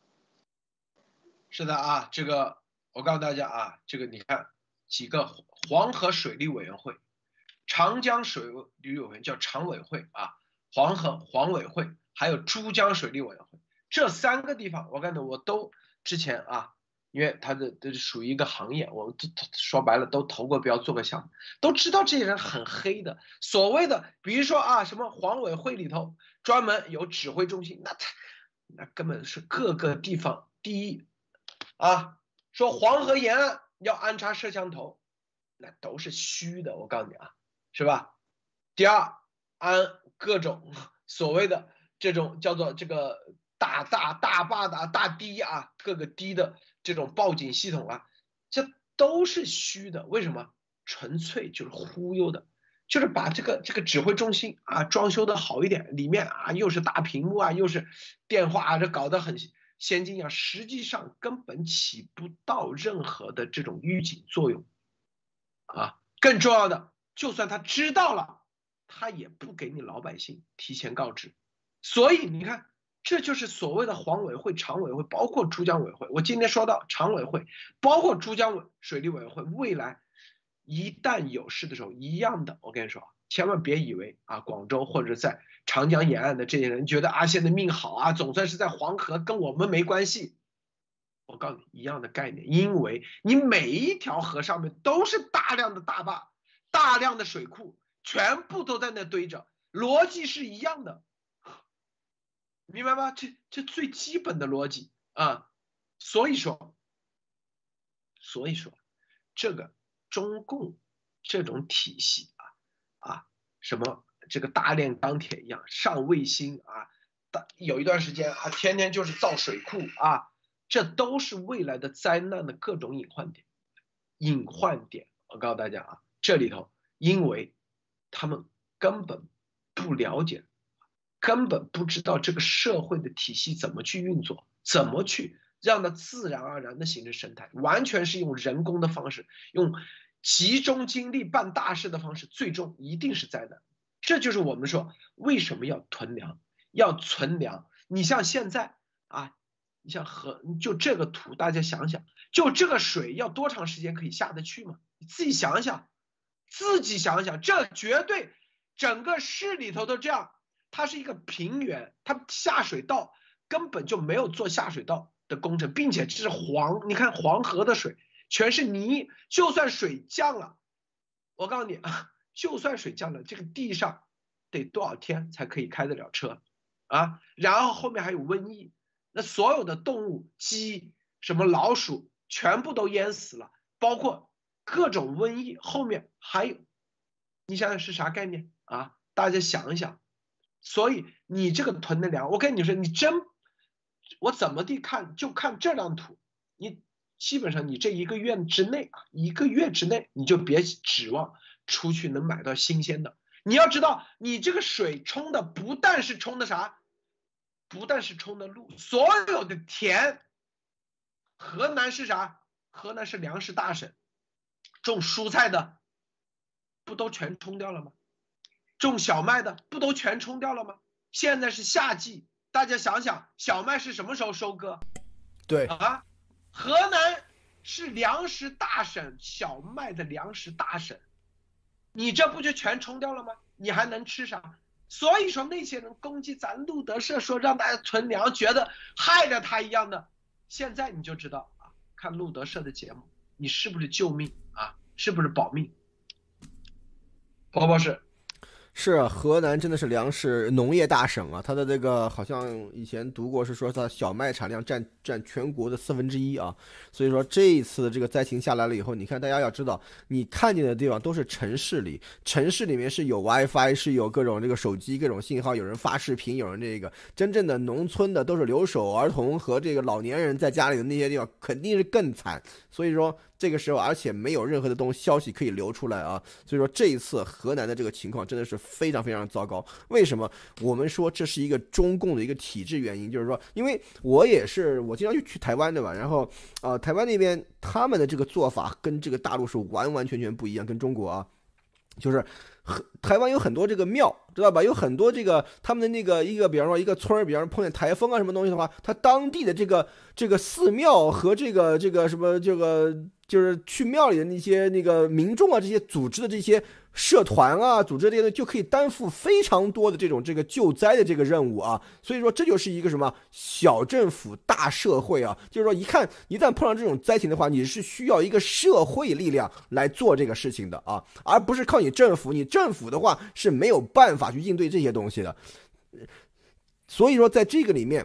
是的啊，这个我告诉大家啊，这个你看几个黄河水利委员会、长江水利委员叫常委会啊，黄河黄委会，还有珠江水利委员会。这三个地方，我感觉我都之前啊，因为他的这属于一个行业，我们都说白了都投过标做个项目，都知道这些人很黑的。所谓的，比如说啊，什么黄委会里头专门有指挥中心，那他那根本是各个地方第一啊。说黄河沿岸要安插摄像头，那都是虚的，我告诉你啊，是吧？第二，安各种所谓的这种叫做这个。大大大坝的大堤啊，各个堤的这种报警系统啊，这都是虚的。为什么？纯粹就是忽悠的，就是把这个这个指挥中心啊装修的好一点，里面啊又是大屏幕啊，又是电话啊，这搞得很先进啊，实际上根本起不到任何的这种预警作用啊。更重要的，就算他知道了，他也不给你老百姓提前告知。所以你看。这就是所谓的黄委会、常委会，包括珠江委会。我今天说到常委会，包括珠江委水利委员会，未来一旦有事的时候，一样的。我跟你说，千万别以为啊，广州或者在长江沿岸的这些人觉得啊，现在命好啊，总算是在黄河，跟我们没关系。我告诉你，一样的概念，因为你每一条河上面都是大量的大坝、大量的水库，全部都在那堆着，逻辑是一样的。明白吗？这这最基本的逻辑啊，所以说，所以说，这个中共这种体系啊啊，什么这个大炼钢铁一样上卫星啊，大有一段时间啊，天天就是造水库啊，这都是未来的灾难的各种隐患点，隐患点。我告诉大家啊，这里头因为他们根本不了解。根本不知道这个社会的体系怎么去运作，怎么去让它自然而然的形成生态，完全是用人工的方式，用集中精力办大事的方式，最终一定是灾难。这就是我们说为什么要囤粮，要存粮。你像现在啊，你像河，就这个图，大家想想，就这个水要多长时间可以下得去吗？你自己想想，自己想想，这绝对整个市里头都这样。它是一个平原，它下水道根本就没有做下水道的工程，并且这是黄，你看黄河的水全是泥，就算水降了，我告诉你啊，就算水降了，这个地上得多少天才可以开得了车啊？然后后面还有瘟疫，那所有的动物，鸡什么老鼠全部都淹死了，包括各种瘟疫，后面还有，你想想是啥概念啊？大家想一想。所以你这个囤的粮，我跟你说，你真我怎么地看就看这张图，你基本上你这一个月之内啊，一个月之内你就别指望出去能买到新鲜的。你要知道，你这个水冲的不但是冲的啥，不但是冲的路，所有的田。河南是啥？河南是粮食大省，种蔬菜的不都全冲掉了吗？种小麦的不都全冲掉了吗？现在是夏季，大家想想，小麦是什么时候收割？对啊，河南是粮食大省，小麦的粮食大省，你这不就全冲掉了吗？你还能吃啥？所以说那些人攻击咱路德社，说让大家存粮，觉得害了他一样的。现在你就知道啊，看路德社的节目，你是不是救命啊？是不是保命？宝宝是。河南真的是粮食农业大省啊，它的这个好像以前读过是说它小麦产量占占全国的四分之一啊，所以说这一次的这个灾情下来了以后，你看大家要知道，你看见的地方都是城市里，城市里面是有 WiFi，是有各种这个手机各种信号，有人发视频，有人这个真正的农村的都是留守儿童和这个老年人在家里的那些地方肯定是更惨，所以说。这个时候，而且没有任何的东消息可以流出来啊，所以说这一次河南的这个情况真的是非常非常糟糕。为什么？我们说这是一个中共的一个体制原因，就是说，因为我也是我经常去去台湾对吧？然后啊，台湾那边他们的这个做法跟这个大陆是完完全全不一样，跟中国啊，就是台湾有很多这个庙，知道吧？有很多这个他们的那个一个，比方说一个村儿，比方说碰见台风啊什么东西的话，他当地的这个这个寺庙和这个这个什么这个。就是去庙里的那些那个民众啊，这些组织的这些社团啊，组织这些就可以担负非常多的这种这个救灾的这个任务啊。所以说这就是一个什么小政府大社会啊。就是说一看一旦碰上这种灾情的话，你是需要一个社会力量来做这个事情的啊，而不是靠你政府。你政府的话是没有办法去应对这些东西的。所以说在这个里面，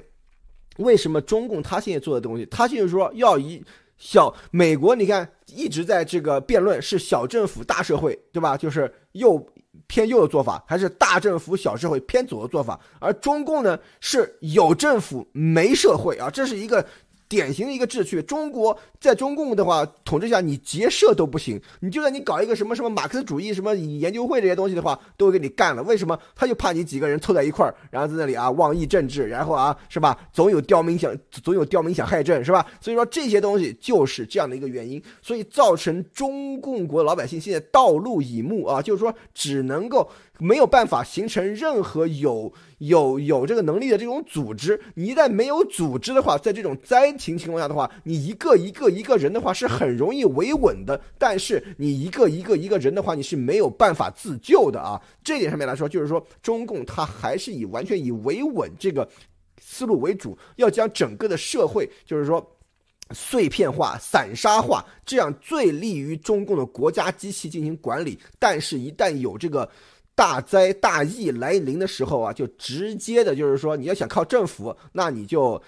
为什么中共他现在做的东西，他就是说要以。小美国，你看一直在这个辩论是小政府大社会，对吧？就是右偏右的做法，还是大政府小社会偏左的做法？而中共呢，是有政府没社会啊，这是一个。典型的一个秩序，中国在中共的话统治下，你结社都不行，你就算你搞一个什么什么马克思主义什么研究会这些东西的话，都会给你干了。为什么？他就怕你几个人凑在一块儿，然后在那里啊妄议政治，然后啊是吧？总有刁民想，总有刁民想害朕，是吧？所以说这些东西就是这样的一个原因，所以造成中共国老百姓现在道路已暮啊，就是说只能够。没有办法形成任何有有有这个能力的这种组织。你一旦没有组织的话，在这种灾情情况下的话，你一个一个一个人的话是很容易维稳的。但是你一个一个一个人的话，你是没有办法自救的啊。这点上面来说，就是说中共它还是以完全以维稳这个思路为主，要将整个的社会就是说碎片化、散沙化，这样最利于中共的国家机器进行管理。但是，一旦有这个。大灾大疫来临的时候啊，就直接的，就是说你要想靠政府，那你就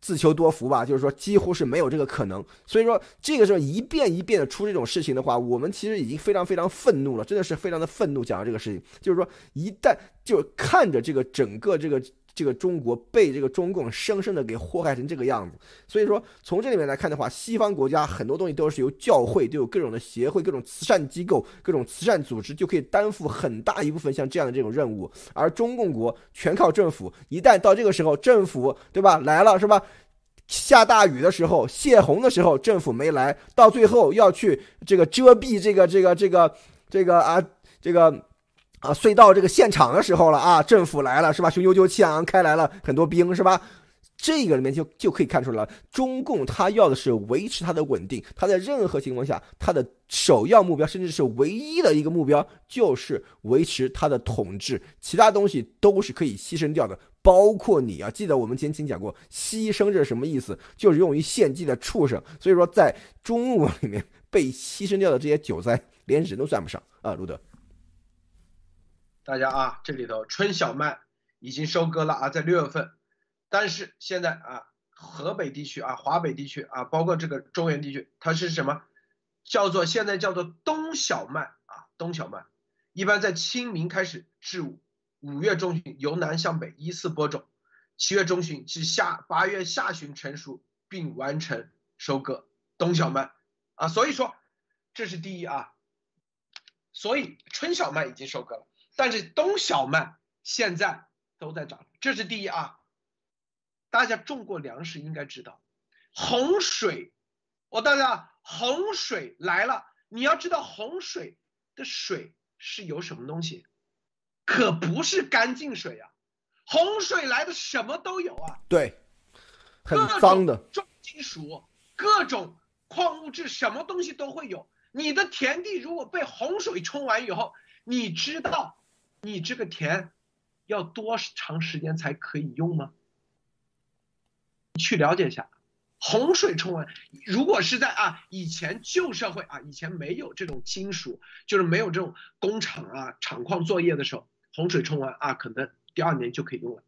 自求多福吧。就是说，几乎是没有这个可能。所以说，这个时候一遍一遍的出这种事情的话，我们其实已经非常非常愤怒了，真的是非常的愤怒。讲到这个事情，就是说，一旦就看着这个整个这个。这个中国被这个中共生生的给祸害成这个样子，所以说从这里面来看的话，西方国家很多东西都是由教会，都有各种的协会、各种慈善机构、各种慈善组织就可以担负很大一部分像这样的这种任务，而中共国全靠政府。一旦到这个时候，政府对吧来了是吧？下大雨的时候，泄洪的时候，政府没来，到最后要去这个遮蔽这个这个这个这个啊这个。啊，隧道这个现场的时候了啊，政府来了是吧？雄赳赳气昂昂开来了很多兵是吧？这个里面就就可以看出来了，中共他要的是维持它的稳定，他在任何情况下，他的首要目标甚至是唯一的一个目标就是维持他的统治，其他东西都是可以牺牲掉的，包括你啊！记得我们前期讲过，牺牲这是什么意思？就是用于献祭的畜生。所以说，在中共里面被牺牲掉的这些韭菜，连人都算不上啊，路德。大家啊，这里头春小麦已经收割了啊，在六月份，但是现在啊，河北地区啊，华北地区啊，包括这个中原地区，它是什么？叫做现在叫做冬小麦啊，冬小麦，一般在清明开始至五五月中旬由南向北依次播种，七月中旬至下八月下旬成熟并完成收割冬小麦。啊，所以说这是第一啊。所以春小麦已经收割了，但是冬小麦现在都在涨，这是第一啊。大家种过粮食应该知道，洪水，我大家洪水来了，你要知道洪水的水是有什么东西，可不是干净水啊，洪水来的什么都有啊，对，很脏的重金属，各种矿物质，什么东西都会有。你的田地如果被洪水冲完以后，你知道你这个田要多长时间才可以用吗？去了解一下，洪水冲完，如果是在啊以前旧社会啊，以前没有这种金属，就是没有这种工厂啊厂矿作业的时候，洪水冲完啊，可能第二年就可以用了。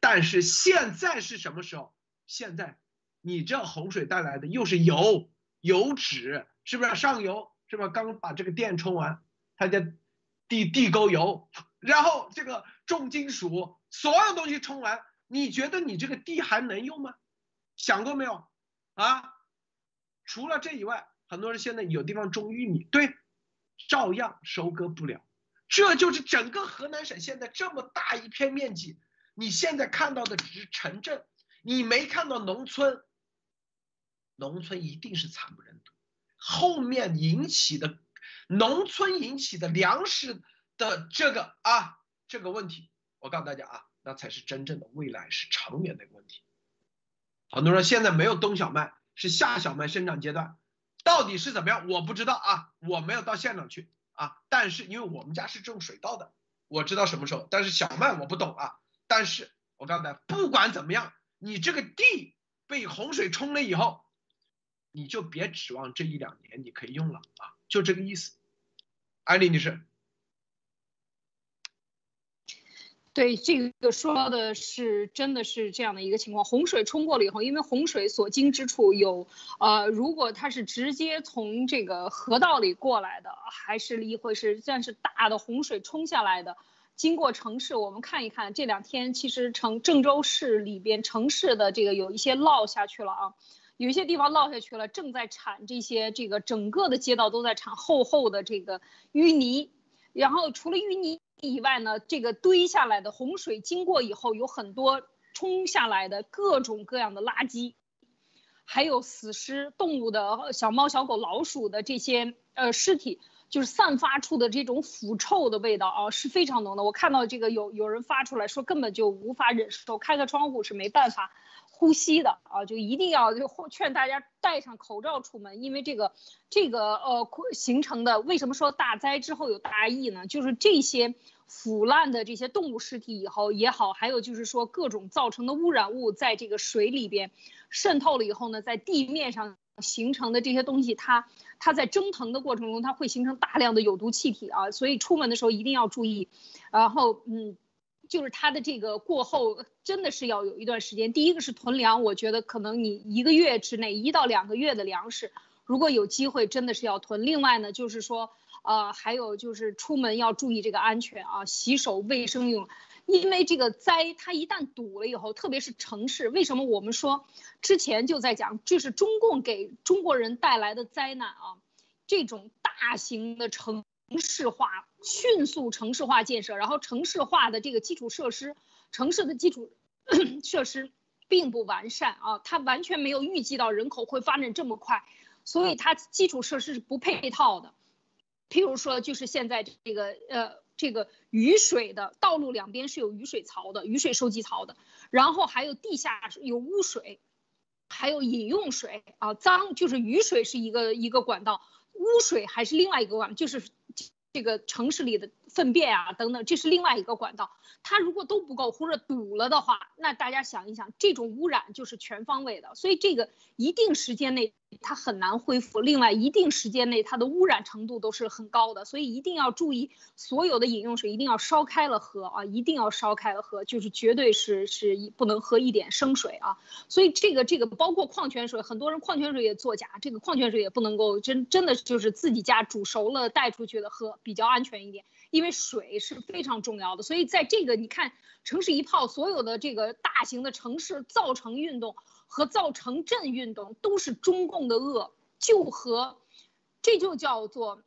但是现在是什么时候？现在你这洪水带来的又是油、油脂。是不是上游是吧？刚把这个电充完，它的地地沟油，然后这个重金属，所有东西冲完，你觉得你这个地还能用吗？想过没有？啊？除了这以外，很多人现在有地方种玉米，对，照样收割不了。这就是整个河南省现在这么大一片面积，你现在看到的只是城镇，你没看到农村。农村一定是惨不忍睹。后面引起的农村引起的粮食的这个啊这个问题，我告诉大家啊，那才是真正的未来是长远的问题。很多人现在没有冬小麦，是夏小麦生长阶段，到底是怎么样？我不知道啊，我没有到现场去啊。但是因为我们家是种水稻的，我知道什么时候。但是小麦我不懂啊。但是我告诉大家，不管怎么样，你这个地被洪水冲了以后。你就别指望这一两年你可以用了啊，就这个意思。安利女士，对这个说的是真的是这样的一个情况。洪水冲过了以后，因为洪水所经之处有呃，如果它是直接从这个河道里过来的，还是一回事。但是大的洪水冲下来的，经过城市，我们看一看这两天，其实城郑州市里边城市的这个有一些涝下去了啊。有一些地方落下去了，正在铲这些，这个整个的街道都在铲厚厚的这个淤泥，然后除了淤泥以外呢，这个堆下来的洪水经过以后，有很多冲下来的各种各样的垃圾，还有死尸、动物的小猫、小狗、老鼠的这些呃尸体，就是散发出的这种腐臭的味道啊，是非常浓的。我看到这个有有人发出来说根本就无法忍受，开个窗户是没办法。呼吸的啊，就一定要就劝大家戴上口罩出门，因为这个这个呃形成的为什么说大灾之后有大疫呢？就是这些腐烂的这些动物尸体以后也好，还有就是说各种造成的污染物在这个水里边渗透了以后呢，在地面上形成的这些东西，它它在蒸腾的过程中，它会形成大量的有毒气体啊，所以出门的时候一定要注意，然后嗯。就是它的这个过后真的是要有一段时间。第一个是囤粮，我觉得可能你一个月之内一到两个月的粮食，如果有机会真的是要囤。另外呢，就是说，呃，还有就是出门要注意这个安全啊，洗手卫生用。因为这个灾它一旦堵了以后，特别是城市，为什么我们说之前就在讲，这是中共给中国人带来的灾难啊？这种大型的。城市化迅速城市化建设，然后城市化的这个基础设施，城市的基础 设施并不完善啊，它完全没有预计到人口会发展这么快，所以它基础设施是不配套的。譬如说，就是现在这个呃这个雨水的道路两边是有雨水槽的，雨水收集槽的，然后还有地下有污水，还有饮用水啊，脏就是雨水是一个一个管道，污水还是另外一个管，就是。这个城市里的粪便啊，等等，这是另外一个管道。它如果都不够或者堵了的话，那大家想一想，这种污染就是全方位的。所以这个一定时间内它很难恢复。另外，一定时间内它的污染程度都是很高的。所以一定要注意，所有的饮用水一定要烧开了喝啊！一定要烧开了喝，就是绝对是是不能喝一点生水啊。所以这个这个包括矿泉水，很多人矿泉水也作假，这个矿泉水也不能够真真的就是自己家煮熟了带出去的喝，比较安全一点。因为水是非常重要的。所以在这个你看城市一炮，所有的这个大型的城市造城运动和造城镇运动都是中共的恶，就和这就叫做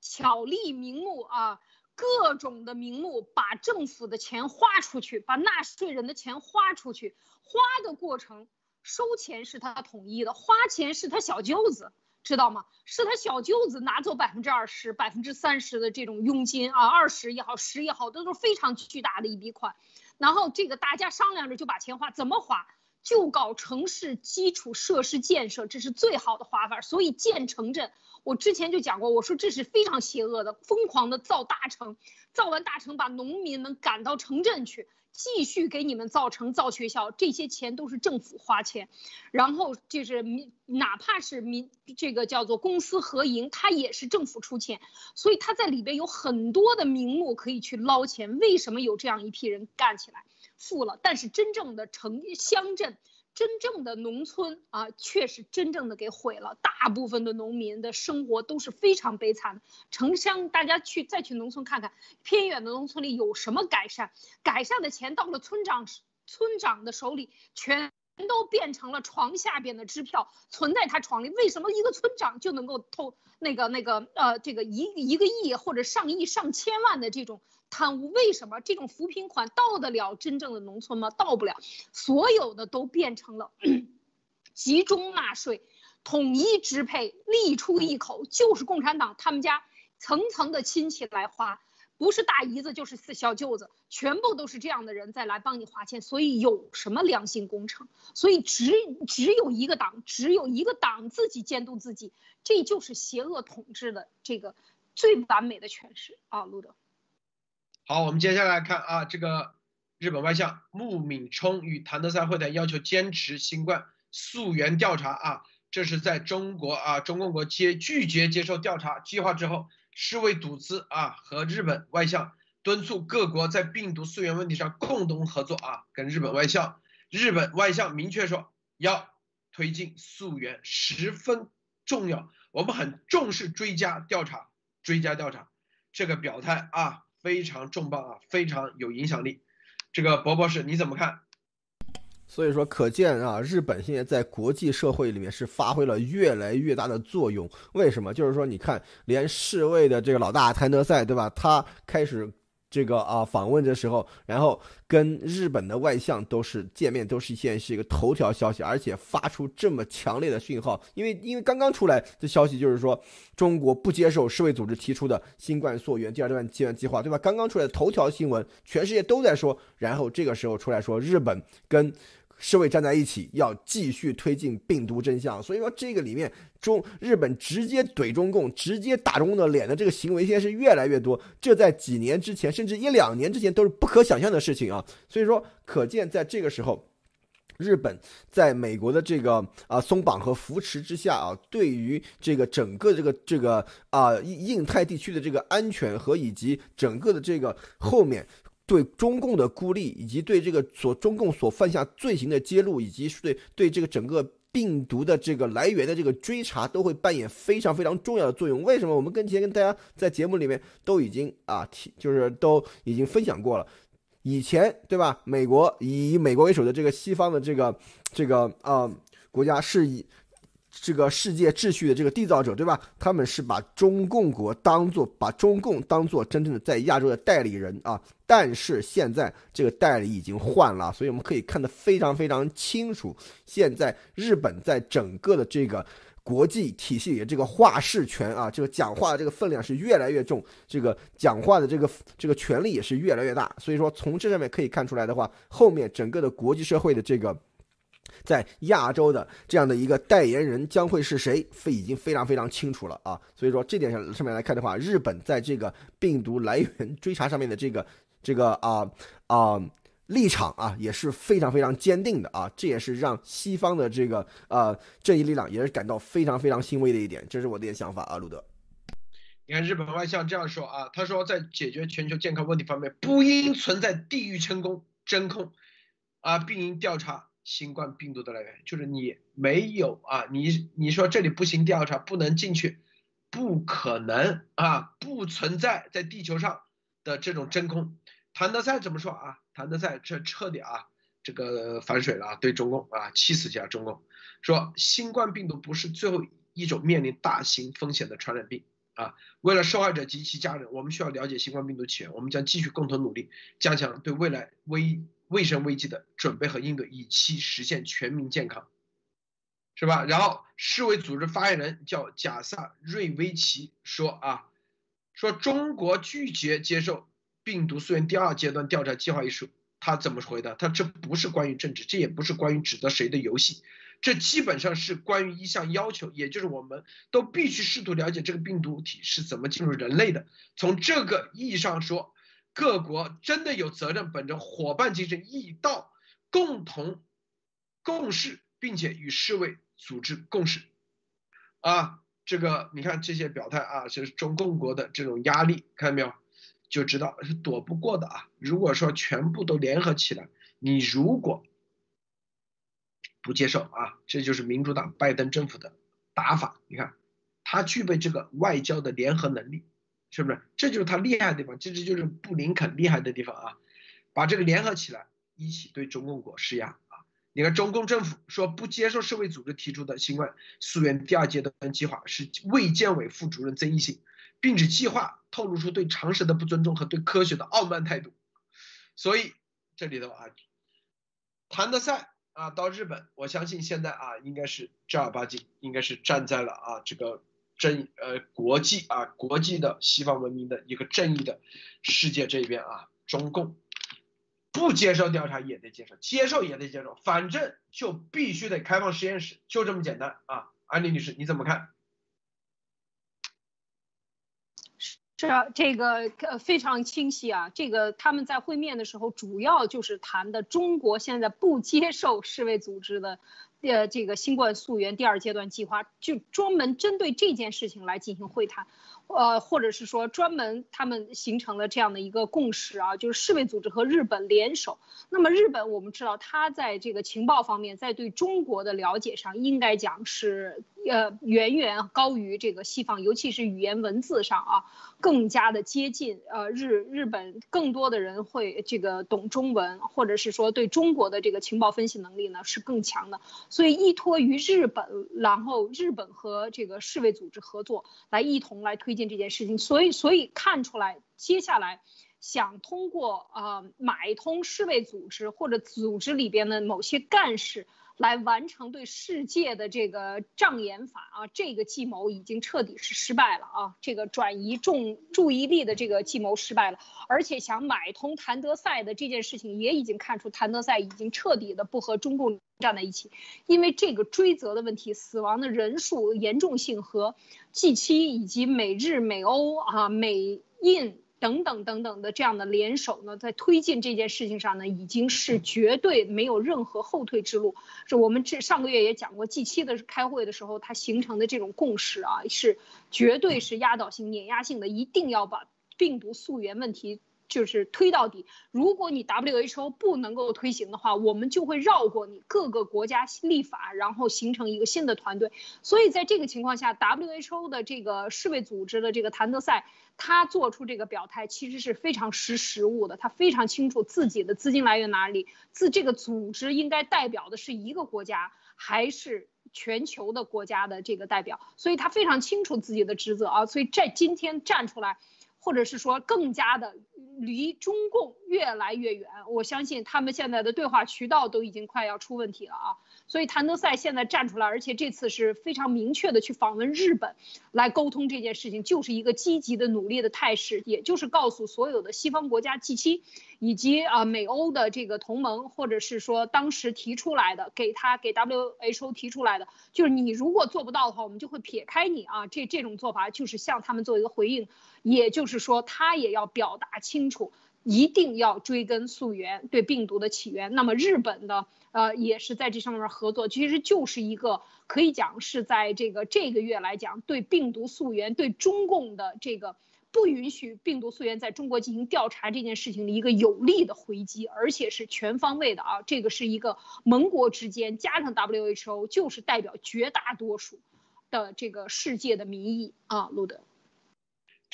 巧立名目啊，各种的名目把政府的钱花出去，把纳税人的钱花出去，花的过程收钱是他统一的，花钱是他小舅子。知道吗？是他小舅子拿走百分之二十、百分之三十的这种佣金啊，二十也好，十也好，这都是非常巨大的一笔款。然后这个大家商量着就把钱花，怎么花？就搞城市基础设施建设，这是最好的花法。所以建城镇，我之前就讲过，我说这是非常邪恶的，疯狂的造大城，造完大城把农民们赶到城镇去。继续给你们造成造学校，这些钱都是政府花钱，然后就是民，哪怕是民，这个叫做公私合营，它也是政府出钱，所以它在里边有很多的名目可以去捞钱。为什么有这样一批人干起来，富了？但是真正的城乡镇。真正的农村啊，确实真正的给毁了。大部分的农民的生活都是非常悲惨的。城乡，大家去再去农村看看，偏远的农村里有什么改善？改善的钱到了村长村长的手里，全都变成了床下边的支票，存在他床里。为什么一个村长就能够偷那个那个呃这个一一个亿或者上亿上千万的这种？贪污为什么这种扶贫款到得了真正的农村吗？到不了，所有的都变成了 集中纳税、统一支配、利出一口，就是共产党他们家层层的亲戚来花，不是大姨子就是四小舅子，全部都是这样的人在来帮你花钱。所以有什么良心工程？所以只只有一个党，只有一个党自己监督自己，这就是邪恶统治的这个最完美的诠释啊，路德。好，我们接下来看啊，这个日本外相木敏冲与谭德赛会谈，要求坚持新冠溯源调查啊，这是在中国啊，中共国接拒绝接受调查计划之后，世卫组织啊和日本外相敦促各国在病毒溯源问题上共同合作啊，跟日本外相，日本外相明确说要推进溯源十分重要，我们很重视追加调查，追加调查这个表态啊。非常重磅啊，非常有影响力。这个博博士你怎么看？所以说，可见啊，日本现在在国际社会里面是发挥了越来越大的作用。为什么？就是说，你看，连世卫的这个老大谭德赛，对吧？他开始。这个啊，访问的时候，然后跟日本的外相都是见面，都是现在是一个头条消息，而且发出这么强烈的讯号，因为因为刚刚出来的消息就是说，中国不接受世卫组织提出的新冠溯源第二段计算计划，对吧？刚刚出来的头条新闻，全世界都在说，然后这个时候出来说，日本跟。世卫站在一起，要继续推进病毒真相。所以说，这个里面中日本直接怼中共，直接打中共的脸的这个行为，现在是越来越多。这在几年之前，甚至一两年之前都是不可想象的事情啊。所以说，可见在这个时候，日本在美国的这个啊松绑和扶持之下啊，对于这个整个这个这个啊印太地区的这个安全和以及整个的这个后面。对中共的孤立，以及对这个所中共所犯下罪行的揭露，以及对对这个整个病毒的这个来源的这个追查，都会扮演非常非常重要的作用。为什么？我们跟前跟大家在节目里面都已经啊提，就是都已经分享过了。以前对吧？美国以美国为首的这个西方的这个这个啊国家是以。这个世界秩序的这个缔造者，对吧？他们是把中共国当做把中共当做真正的在亚洲的代理人啊。但是现在这个代理已经换了，所以我们可以看得非常非常清楚。现在日本在整个的这个国际体系里的这个话事权啊，这个讲话的这个分量是越来越重，这个讲话的这个这个权力也是越来越大。所以说，从这上面可以看出来的话，后面整个的国际社会的这个。在亚洲的这样的一个代言人将会是谁？非已经非常非常清楚了啊！所以说这点上上面来看的话，日本在这个病毒来源追查上面的这个这个啊啊立场啊也是非常非常坚定的啊！这也是让西方的这个呃正义力量也是感到非常非常欣慰的一点。这是我的一点想法啊，路德。你看日本外相这样说啊，他说在解决全球健康问题方面，不应存在地域成功真空啊，并应调查。新冠病毒的来源就是你没有啊，你你说这里不行调查不能进去，不可能啊，不存在在地球上的这种真空。谭德赛怎么说啊？谭德赛这彻底啊，这个反水了啊，对中共啊，气死下中共，说新冠病毒不是最后一种面临大型风险的传染病啊。为了受害者及其家人，我们需要了解新冠病毒起源，我们将继续共同努力，加强对未来危卫生危机的准备和应对，以期实现全民健康，是吧？然后世卫组织发言人叫贾萨瑞维奇说啊，说中国拒绝接受。病毒溯源第二阶段调查计划一说，他怎么回的？他这不是关于政治，这也不是关于指责谁的游戏，这基本上是关于一项要求，也就是我们都必须试图了解这个病毒体是怎么进入人类的。从这个意义上说，各国真的有责任本着伙伴精神、一道，共同共事，并且与世卫组织共事。啊，这个你看这些表态啊，就是中共国的这种压力，看到没有？就知道是躲不过的啊！如果说全部都联合起来，你如果不接受啊，这就是民主党拜登政府的打法。你看，他具备这个外交的联合能力，是不是？这就是他厉害的地方，这这就是布林肯厉害的地方啊！把这个联合起来，一起对中共国施压啊！你看，中共政府说不接受世卫组织提出的新冠溯源第二阶段计划，是卫健委副主任曾益信。并指计划透露出对常识的不尊重和对科学的傲慢态度，所以这里头啊，谭德赛啊到日本，我相信现在啊应该是正儿八经，应该是站在了啊这个正呃国际啊国际的西方文明的一个正义的世界这边啊，中共不接受调查也得接受，接受也得接受，反正就必须得开放实验室，就这么简单啊。安利女士你怎么看？是啊，这个呃非常清晰啊。这个他们在会面的时候，主要就是谈的中国现在不接受世卫组织的，呃这个新冠溯源第二阶段计划，就专门针对这件事情来进行会谈。呃，或者是说专门他们形成了这样的一个共识啊，就是世卫组织和日本联手。那么日本我们知道，它在这个情报方面，在对中国的了解上，应该讲是呃远远高于这个西方，尤其是语言文字上啊，更加的接近。呃，日日本更多的人会这个懂中文，或者是说对中国的这个情报分析能力呢是更强的。所以依托于日本，然后日本和这个世卫组织合作，来一同来推。进这件事情，所以所以看出来，接下来想通过啊买通世卫组织或者组织里边的某些干事。来完成对世界的这个障眼法啊，这个计谋已经彻底是失败了啊！这个转移重注意力的这个计谋失败了，而且想买通谭德赛的这件事情也已经看出谭德赛已经彻底的不和中共站在一起，因为这个追责的问题、死亡的人数严重性和 G7 以及美日美欧啊美印。等等等等的这样的联手呢，在推进这件事情上呢，已经是绝对没有任何后退之路。是我们这上个月也讲过，G 七的开会的时候，它形成的这种共识啊，是绝对是压倒性、碾压性的，一定要把病毒溯源问题。就是推到底，如果你 WHO 不能够推行的话，我们就会绕过你各个国家立法，然后形成一个新的团队。所以在这个情况下，WHO 的这个世卫组织的这个谭德赛，他做出这个表态其实是非常识时务的，他非常清楚自己的资金来源哪里，自这个组织应该代表的是一个国家还是全球的国家的这个代表，所以他非常清楚自己的职责啊，所以在今天站出来。或者是说更加的离中共越来越远，我相信他们现在的对话渠道都已经快要出问题了啊！所以谭德赛现在站出来，而且这次是非常明确的去访问日本，来沟通这件事情，就是一个积极的努力的态势，也就是告诉所有的西方国家 G7 以及啊美欧的这个同盟，或者是说当时提出来的给他给 WHO 提出来的，就是你如果做不到的话，我们就会撇开你啊！这这种做法就是向他们做一个回应。也就是说，他也要表达清楚，一定要追根溯源，对病毒的起源。那么日本的呃也是在这上面合作，其实就是一个可以讲是在这个这个月来讲，对病毒溯源，对中共的这个不允许病毒溯源在中国进行调查这件事情的一个有力的回击，而且是全方位的啊。这个是一个盟国之间加上 WHO，就是代表绝大多数的这个世界的民意啊，路德。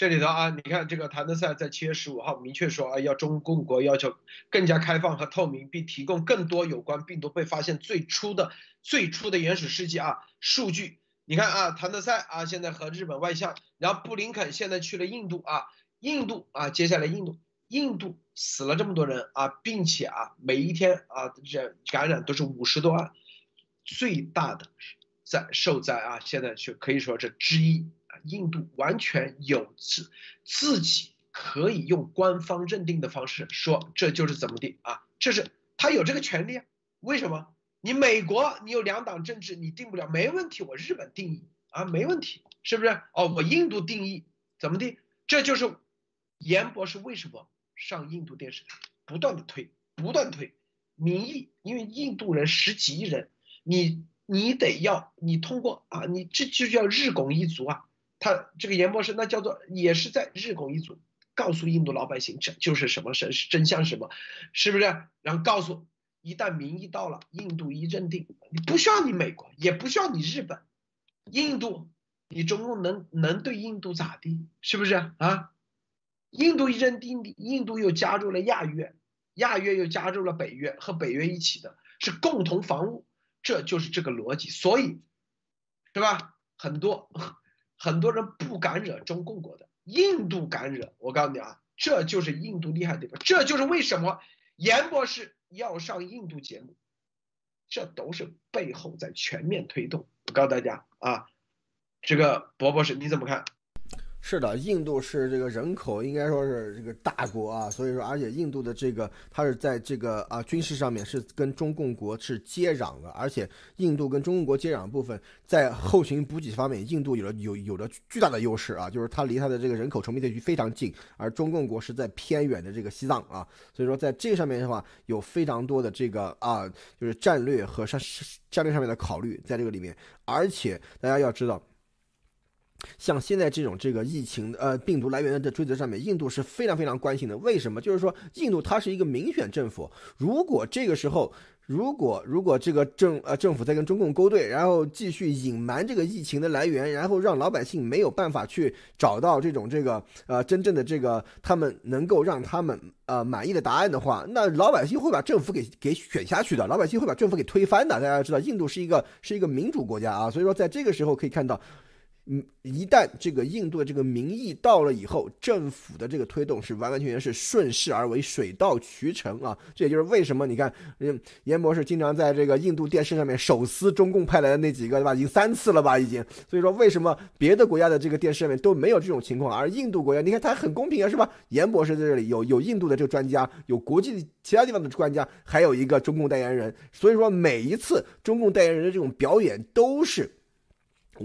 这里头啊，你看这个谭德赛在七月十五号明确说啊，要中共国要求更加开放和透明，并提供更多有关病毒被发现最初的最初的原始世纪啊数据。你看啊，谭德赛啊，现在和日本外相，然后布林肯现在去了印度啊，印度啊，接下来印度，印度死了这么多人啊，并且啊，每一天啊，这感染都是五十多万，最大的灾受灾啊，现在却可以说是之一，印度完全有自自己可以用官方认定的方式说这就是怎么地啊，这是他有这个权利啊，为什么？你美国，你有两党政治，你定不了，没问题。我日本定义啊，没问题，是不是？哦，我印度定义怎么地？这就是严博士为什么上印度电视台不断的推，不断推民意，因为印度人十几亿人，你你得要你通过啊，你这就叫日拱一卒啊。他这个严博士那叫做也是在日拱一卒，告诉印度老百姓这就是什么是真相什么，是不是？然后告诉。一旦民意到了，印度一认定，你不需要你美国，也不需要你日本，印度，你中共能能对印度咋地？是不是啊？印度一认定，印度又加入了亚约，亚约又加入了北约，和北约一起的是共同防务，这就是这个逻辑。所以，是吧？很多很多人不敢惹中共国的，印度敢惹。我告诉你啊，这就是印度厉害的地方，这就是为什么严博士。要上印度节目，这都是背后在全面推动。我告诉大家啊，这个博博士你怎么看？是的，印度是这个人口应该说是这个大国啊，所以说，而且印度的这个它是在这个啊军事上面是跟中共国是接壤的，而且印度跟中共国接壤部分在后勤补给方面，印度有了有有着巨大的优势啊，就是它离它的这个人口稠密地区非常近，而中共国是在偏远的这个西藏啊，所以说在这上面的话有非常多的这个啊就是战略和上战略上面的考虑在这个里面，而且大家要知道。像现在这种这个疫情呃病毒来源的追责上面，印度是非常非常关心的。为什么？就是说印度它是一个民选政府，如果这个时候如果如果这个政呃政府在跟中共勾兑，然后继续隐瞒这个疫情的来源，然后让老百姓没有办法去找到这种这个呃真正的这个他们能够让他们呃满意的答案的话，那老百姓会把政府给给选下去的，老百姓会把政府给推翻的。大家知道，印度是一个是一个民主国家啊，所以说在这个时候可以看到。嗯，一旦这个印度的这个民意到了以后，政府的这个推动是完完全全是顺势而为，水到渠成啊！这也就是为什么你看，嗯，严博士经常在这个印度电视上面手撕中共派来的那几个，对吧？已经三次了吧，已经。所以说，为什么别的国家的这个电视上面都没有这种情况，而印度国家，你看它很公平啊，是吧？严博士在这里有有印度的这个专家，有国际其他地方的专家，还有一个中共代言人。所以说，每一次中共代言人的这种表演都是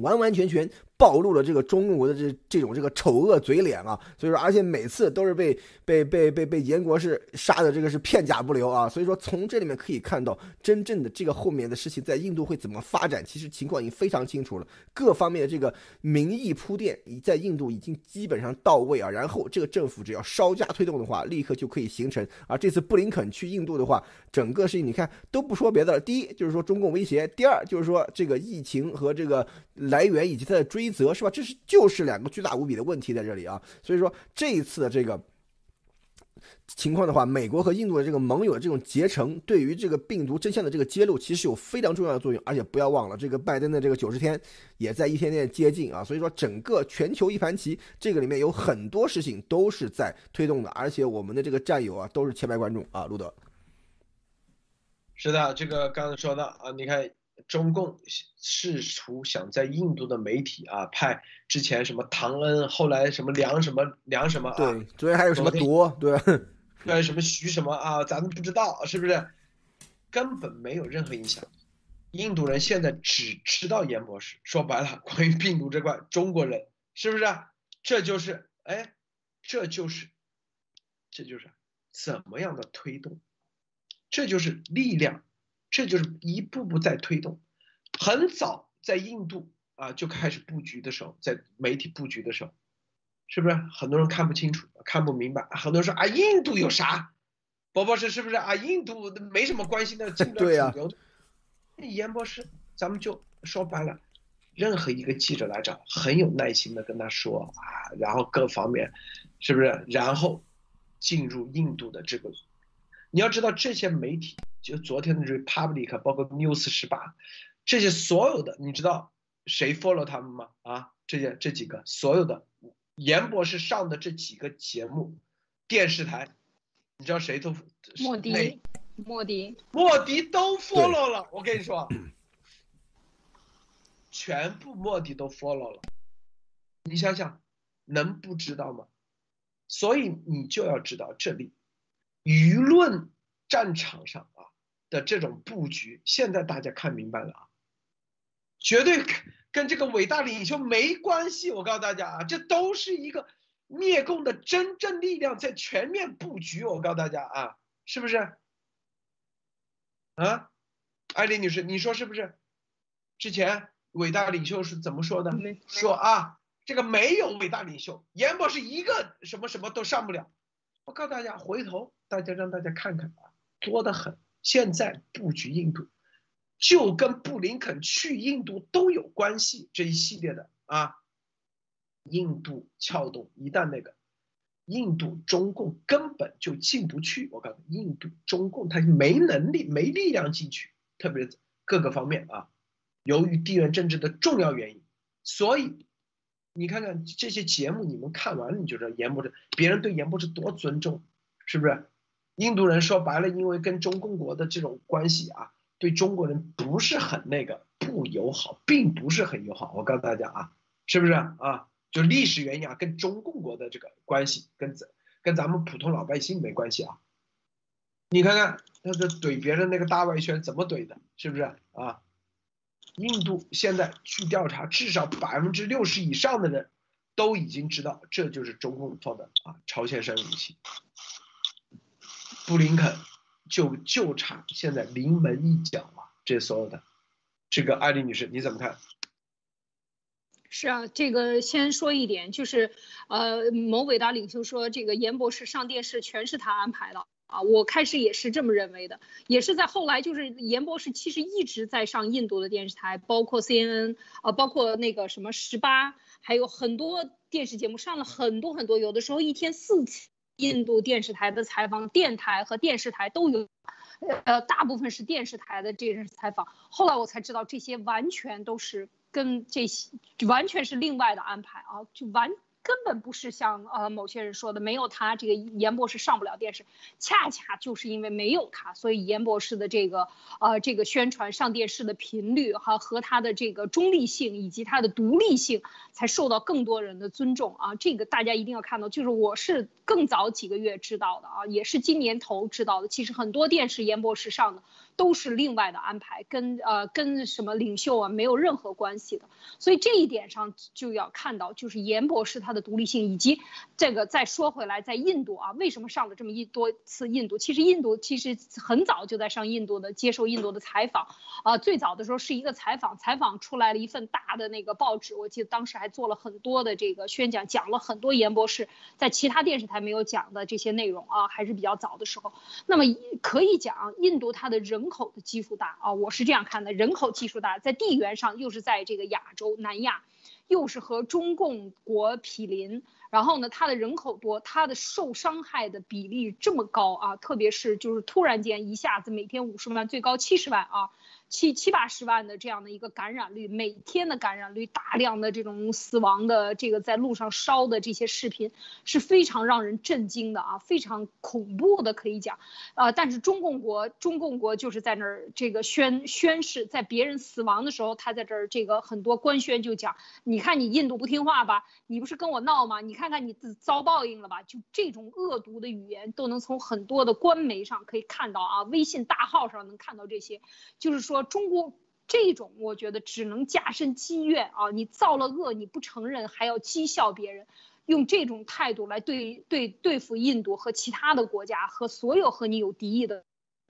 完完全全。暴露了这个中国的这这种这个丑恶嘴脸啊，所以说，而且每次都是被被被被被严国是杀的这个是片甲不留啊，所以说从这里面可以看到真正的这个后面的事情在印度会怎么发展，其实情况已经非常清楚了，各方面的这个民意铺垫已在印度已经基本上到位啊，然后这个政府只要稍加推动的话，立刻就可以形成。而这次布林肯去印度的话，整个事情你看都不说别的了，第一就是说中共威胁，第二就是说这个疫情和这个来源以及它的追。规则是吧？这是就是两个巨大无比的问题在这里啊。所以说这一次的这个情况的话，美国和印度的这个盟友的这种结成，对于这个病毒真相的这个揭露，其实有非常重要的作用。而且不要忘了，这个拜登的这个九十天也在一天天接近啊。所以说整个全球一盘棋，这个里面有很多事情都是在推动的。而且我们的这个战友啊，都是前排观众啊。路德，是的，这个刚才说的啊，你看。中共试图想在印度的媒体啊派之前什么唐恩，后来什么梁什么梁什么啊，对，昨天还有什么铎，对，对，什么徐什么啊，咱们不知道是不是？根本没有任何影响。印度人现在只知道严博士，说白了，关于病毒这块，中国人是不是？这就是哎，这就是这就是怎么样的推动？这就是力量。这就是一步步在推动，很早在印度啊就开始布局的时候，在媒体布局的时候，是不是很多人看不清楚、看不明白？很多人说啊，印度有啥？博博士是不是啊？印度没什么关系的，进不了主流。严博士，咱们就说白了，任何一个记者来找，很有耐心的跟他说啊，然后各方面，是不是？然后进入印度的这个，你要知道这些媒体，就昨天的 Republic，包括 News 十八，这些所有的，你知道谁 follow 他们吗？啊，这些这几个所有的严博士上的这几个节目，电视台，你知道谁都莫迪，莫迪，莫迪都 follow 了，我跟你说。全部莫迪都 follow 了，你想想，能不知道吗？所以你就要知道这里舆论战场上啊的这种布局，现在大家看明白了啊，绝对跟这个伟大领袖没关系。我告诉大家啊，这都是一个灭共的真正力量在全面布局。我告诉大家啊，是不是？啊，艾丽女士，你说是不是？之前。伟大领袖是怎么说的？说啊，这个没有伟大领袖，严博士一个什么什么都上不了。我告诉大家，回头大家让大家看看啊，多得很。现在布局印度，就跟布林肯去印度都有关系。这一系列的啊，印度撬动，一旦那个印度中共根本就进不去。我告诉你，印度中共他没能力、没力量进去，特别各个方面啊。由于地缘政治的重要原因，所以你看看这些节目，你们看完你就知道严博士，别人对严博士多尊重，是不是？印度人说白了，因为跟中共国的这种关系啊，对中国人不是很那个不友好，并不是很友好。我告诉大家啊，是不是啊？就历史原因啊，跟中共国的这个关系跟咱跟咱们普通老百姓没关系啊。你看看他这怼别人那个大外宣怎么怼的，是不是啊？印度现在据调查，至少百分之六十以上的人都已经知道，这就是中共做的啊，朝鲜生武器。布林肯就就差现在临门一脚了，这所有的，这个艾丽女士你怎么看？是啊，这个先说一点，就是呃，某伟大领袖说，这个严博士上电视全是他安排的。啊，我开始也是这么认为的，也是在后来，就是严博士其实一直在上印度的电视台，包括 CNN，啊，包括那个什么十八，还有很多电视节目上了很多很多，有的时候一天四次印度电视台的采访，电台和电视台都有，呃，大部分是电视台的这人采访。后来我才知道，这些完全都是跟这些完全是另外的安排啊，就完。根本不是像呃某些人说的，没有他这个严博士上不了电视，恰恰就是因为没有他，所以严博士的这个呃这个宣传上电视的频率哈和他的这个中立性以及他的独立性才受到更多人的尊重啊，这个大家一定要看到，就是我是更早几个月知道的啊，也是今年头知道的，其实很多电视严博士上的。都是另外的安排，跟呃跟什么领袖啊没有任何关系的，所以这一点上就要看到，就是严博士他的独立性，以及这个再说回来，在印度啊，为什么上了这么一多次印度？其实印度其实很早就在上印度的，接受印度的采访啊，最早的时候是一个采访，采访出来了一份大的那个报纸，我记得当时还做了很多的这个宣讲，讲了很多严博士在其他电视台没有讲的这些内容啊，还是比较早的时候。那么可以讲，印度它的人。人口的基数大啊，我是这样看的，人口基数大，在地缘上又是在这个亚洲南亚，又是和中共国毗邻，然后呢，它的人口多，它的受伤害的比例这么高啊，特别是就是突然间一下子每天五十万，最高七十万啊。七七八十万的这样的一个感染率，每天的感染率，大量的这种死亡的这个在路上烧的这些视频，是非常让人震惊的啊，非常恐怖的可以讲，呃，但是中共国中共国就是在那儿这个宣宣誓，在别人死亡的时候，他在这儿这个很多官宣就讲，你看你印度不听话吧，你不是跟我闹吗？你看看你遭报应了吧？就这种恶毒的语言都能从很多的官媒上可以看到啊，微信大号上能看到这些，就是说。中国这种，我觉得只能加深积怨啊！你造了恶，你不承认，还要讥笑别人，用这种态度来对对对付印度和其他的国家和所有和你有敌意的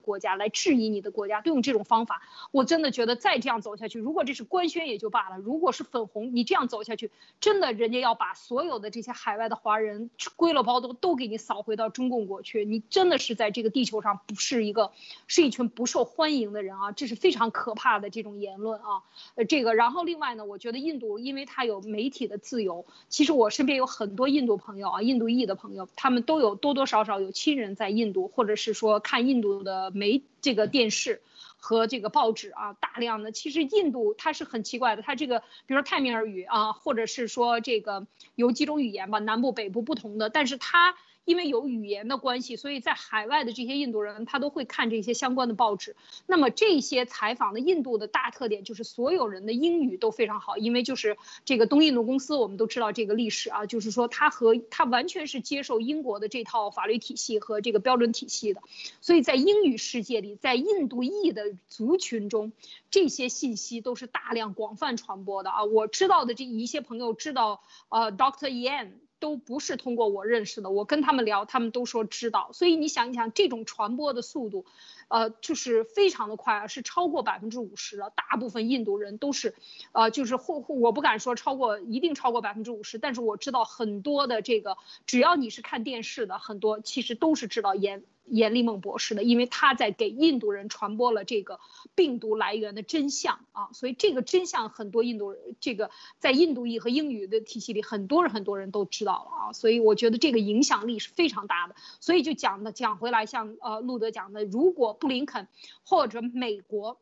国家，来质疑你的国家，都用这种方法。我真的觉得再这样走下去，如果这是官宣也就罢了，如果是粉红，你这样走下去，真的人家要把所有的这些海外的华人归了包都都给你扫回到中共国去，你真的是在这个地球上不是一个，是一群不受欢迎的人啊，这是非常可怕的这种言论啊。呃，这个，然后另外呢，我觉得印度因为它有媒体的自由，其实我身边有很多印度朋友啊，印度裔的朋友，他们都有多多少少有亲人在印度，或者是说看印度的媒这个电视和这个报纸啊，大量的。其实印度它是很奇怪的，它这个比如说泰米尔语啊，或者是说这个有几种语言吧，南部北部不同的，但是它。因为有语言的关系，所以在海外的这些印度人，他都会看这些相关的报纸。那么这些采访的印度的大特点就是所有人的英语都非常好，因为就是这个东印度公司，我们都知道这个历史啊，就是说他和他完全是接受英国的这套法律体系和这个标准体系的，所以在英语世界里，在印度裔的族群中，这些信息都是大量广泛传播的啊。我知道的这一些朋友知道，呃，Dr. Yan。都不是通过我认识的，我跟他们聊，他们都说知道。所以你想一想，这种传播的速度，呃，就是非常的快啊，是超过百分之五十的。大部分印度人都是，呃，就是或或我不敢说超过，一定超过百分之五十，但是我知道很多的这个，只要你是看电视的，很多其实都是知道严严立梦博士的，因为他在给印度人传播了这个病毒来源的真相啊，所以这个真相很多印度人，这个在印度裔和英语的体系里，很多人很多人都知道了啊，所以我觉得这个影响力是非常大的。所以就讲的讲回来，像呃路德讲的，如果布林肯或者美国。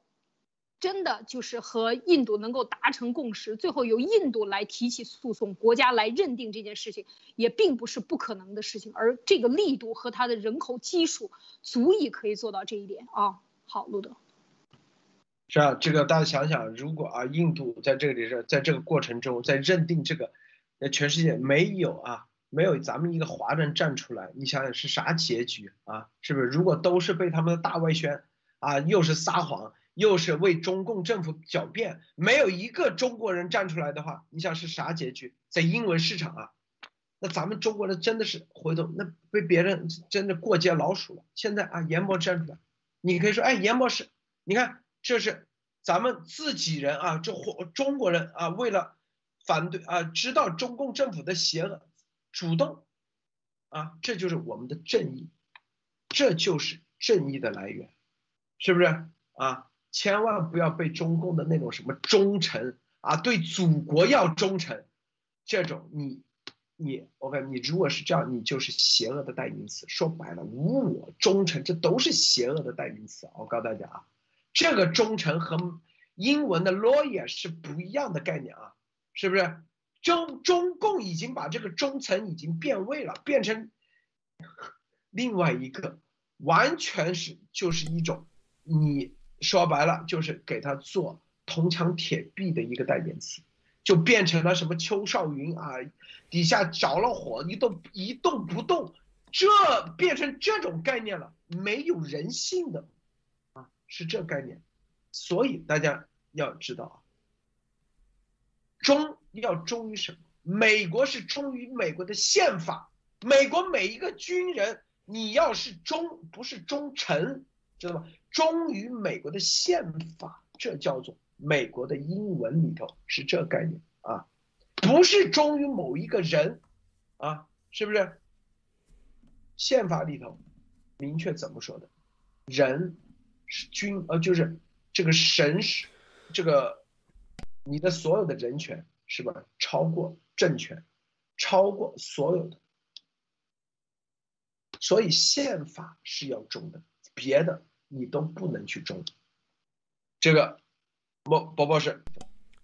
真的就是和印度能够达成共识，最后由印度来提起诉讼，国家来认定这件事情，也并不是不可能的事情。而这个力度和它的人口基数，足以可以做到这一点啊。好，路德。是啊，这个大家想想，如果啊，印度在这里是在这个过程中，在认定这个，那全世界没有啊，没有咱们一个华人站出来，你想想是啥结局啊？是不是？如果都是被他们的大外宣啊，又是撒谎。又是为中共政府狡辩，没有一个中国人站出来的话，你想是啥结局？在英文市场啊，那咱们中国人真的是回头，那被别人真的过街老鼠了。现在啊，严博站出来，你可以说，哎，严博士，你看这是咱们自己人啊，这或中国人啊，为了反对啊，知道中共政府的邪恶，主动啊，这就是我们的正义，这就是正义的来源，是不是啊？千万不要被中共的那种什么忠诚啊，对祖国要忠诚，这种你你 OK，你如果是这样，你就是邪恶的代名词。说白了，无我忠诚，这都是邪恶的代名词。我告诉大家啊，这个忠诚和英文的 loyal 是不一样的概念啊，是不是？中中共已经把这个忠诚已经变味了，变成另外一个，完全是就是一种你。说白了就是给他做铜墙铁壁的一个代名词，就变成了什么邱少云啊，底下着了火一动一动不动，这变成这种概念了，没有人性的，啊，是这概念，所以大家要知道啊，忠要忠于什么？美国是忠于美国的宪法，美国每一个军人，你要是忠，不是忠诚，知道吗？忠于美国的宪法，这叫做美国的英文里头是这概念啊，不是忠于某一个人啊，是不是？宪法里头明确怎么说的？人是君，呃，就是这个神是这个你的所有的人权是吧？超过政权，超过所有的，所以宪法是要忠的，别的。你都不能去忠，这个，莫宝宝是。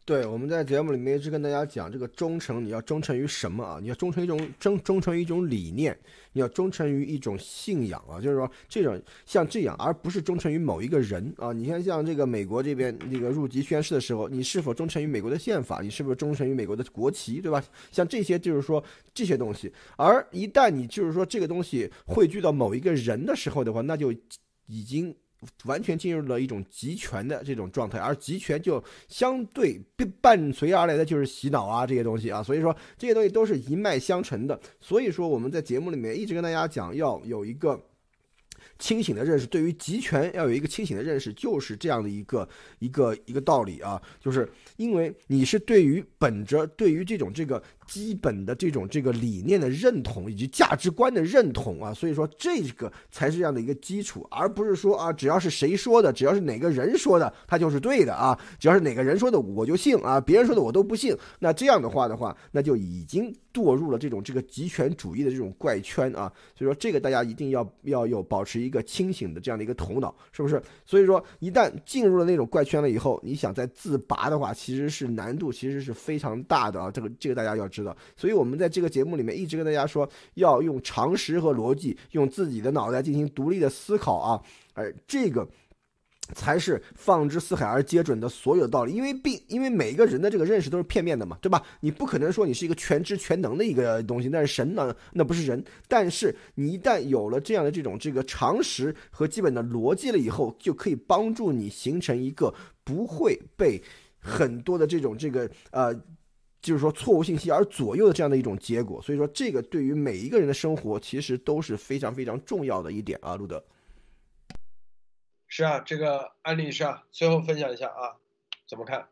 对，我们在节目里面一直跟大家讲，这个忠诚你要忠诚于什么啊？你要忠诚一种忠忠诚于一种理念，你要忠诚于一种信仰啊，就是说这种像这样，而不是忠诚于某一个人啊。你看，像这个美国这边那个入籍宣誓的时候，你是否忠诚于美国的宪法？你是不是忠诚于美国的国旗，对吧？像这些就是说这些东西，而一旦你就是说这个东西汇聚到某一个人的时候的话，那就。已经完全进入了一种集权的这种状态，而集权就相对伴随而来的就是洗脑啊这些东西啊，所以说这些东西都是一脉相承的。所以说我们在节目里面一直跟大家讲要有一个清醒的认识，对于集权要有一个清醒的认识，就是这样的一个一个一个道理啊，就是因为你是对于本着对于这种这个基本的这种这个理念的认同以及价值观的认同啊，所以说这个才是这样的一个基础，而不是说啊，只要是谁说的，只要是哪个人说的，他就是对的啊，只要是哪个人说的我就信啊，别人说的我都不信，那这样的话的话，那就已经堕入了这种这个极权主义的这种怪圈啊，所以说这个大家一定要要有保持一个清醒的这样的一个头脑，是不是？所以说一旦进入了那种怪圈了以后，你想再自拔的话，其实是难度其实是非常大的啊，这个这个大家要知知道。所以我们在这个节目里面一直跟大家说，要用常识和逻辑，用自己的脑袋进行独立的思考啊，而这个。才是放之四海而皆准的所有道理，因为并因为每一个人的这个认识都是片面的嘛，对吧？你不可能说你是一个全知全能的一个东西，但是神呢，那不是人。但是你一旦有了这样的这种这个常识和基本的逻辑了以后，就可以帮助你形成一个不会被很多的这种这个呃，就是说错误信息而左右的这样的一种结果。所以说，这个对于每一个人的生活其实都是非常非常重要的一点啊，路德。是啊，这个案例是啊，最后分享一下啊，怎么看？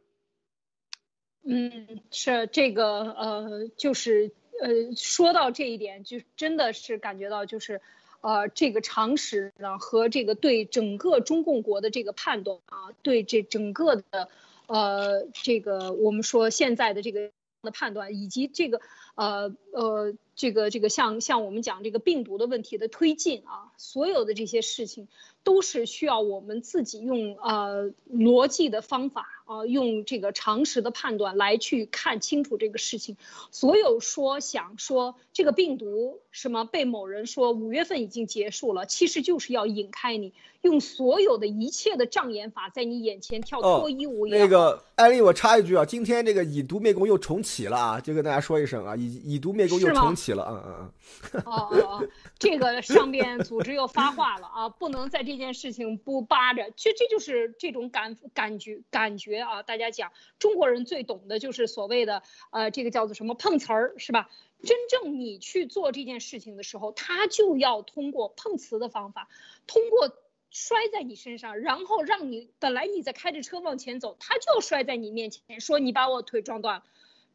嗯，是这个呃，就是呃，说到这一点，就真的是感觉到就是，呃，这个常识呢和这个对整个中共国的这个判断啊，对这整个的呃这个我们说现在的这个的判断，以及这个呃呃这个这个像像我们讲这个病毒的问题的推进啊，所有的这些事情。都是需要我们自己用呃逻辑的方法啊，用这个常识的判断来去看清楚这个事情。所有说想说这个病毒什么被某人说五月份已经结束了，其实就是要引开你，用所有的一切的障眼法在你眼前跳脱衣舞。那个艾丽，我插一句啊，今天这个以毒灭工又重启了啊，就跟大家说一声啊，以以毒灭工又重启了，嗯嗯嗯。哦哦哦，这个上边组织又发话了啊，不能在这。件事情不扒着，这这就是这种感感觉感觉啊！大家讲，中国人最懂的就是所谓的呃，这个叫做什么碰瓷儿，是吧？真正你去做这件事情的时候，他就要通过碰瓷的方法，通过摔在你身上，然后让你本来你在开着车往前走，他就要摔在你面前，说你把我腿撞断了。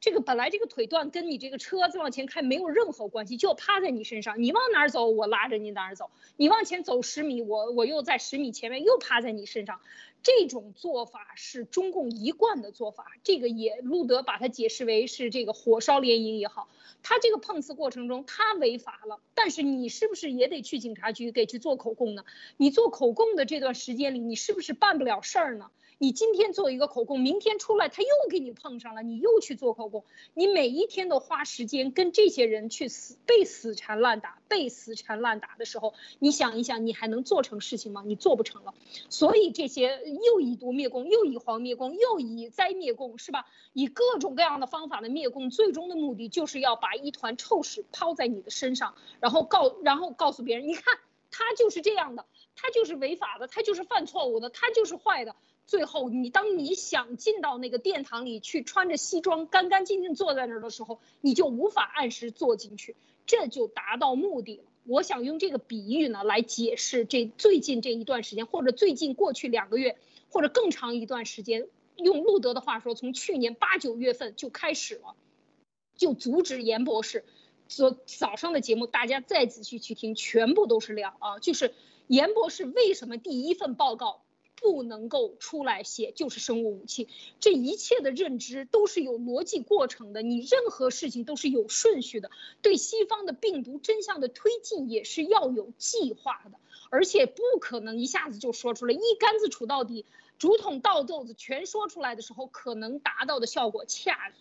这个本来这个腿断跟你这个车子往前开没有任何关系，就趴在你身上，你往哪儿走，我拉着你哪儿走。你往前走十米，我我又在十米前面又趴在你身上。这种做法是中共一贯的做法，这个也路德把它解释为是这个火烧连营也好，他这个碰瓷过程中他违法了，但是你是不是也得去警察局给去做口供呢？你做口供的这段时间里，你是不是办不了事儿呢？你今天做一个口供，明天出来他又给你碰上了，你又去做口供，你每一天都花时间跟这些人去死被死缠烂打，被死缠烂打的时候，你想一想，你还能做成事情吗？你做不成了。所以这些又以毒灭供，又以黄灭供，又以灾灭共，是吧？以各种各样的方法的灭共，最终的目的就是要把一团臭屎抛在你的身上，然后告，然后告诉别人，你看他就是这样的，他就是违法的，他就是犯错误的，他就是坏的。最后，你当你想进到那个殿堂里去，穿着西装干干净净坐在那儿的时候，你就无法按时坐进去，这就达到目的了。我想用这个比喻呢来解释这最近这一段时间，或者最近过去两个月，或者更长一段时间。用路德的话说，从去年八九月份就开始了，就阻止严博士。昨早上的节目，大家再仔细去听，全部都是料啊！就是严博士为什么第一份报告。不能够出来写就是生物武器，这一切的认知都是有逻辑过程的，你任何事情都是有顺序的，对西方的病毒真相的推进也是要有计划的，而且不可能一下子就说出来，一竿子杵到底，竹筒倒豆子全说出来的时候，可能达到的效果恰。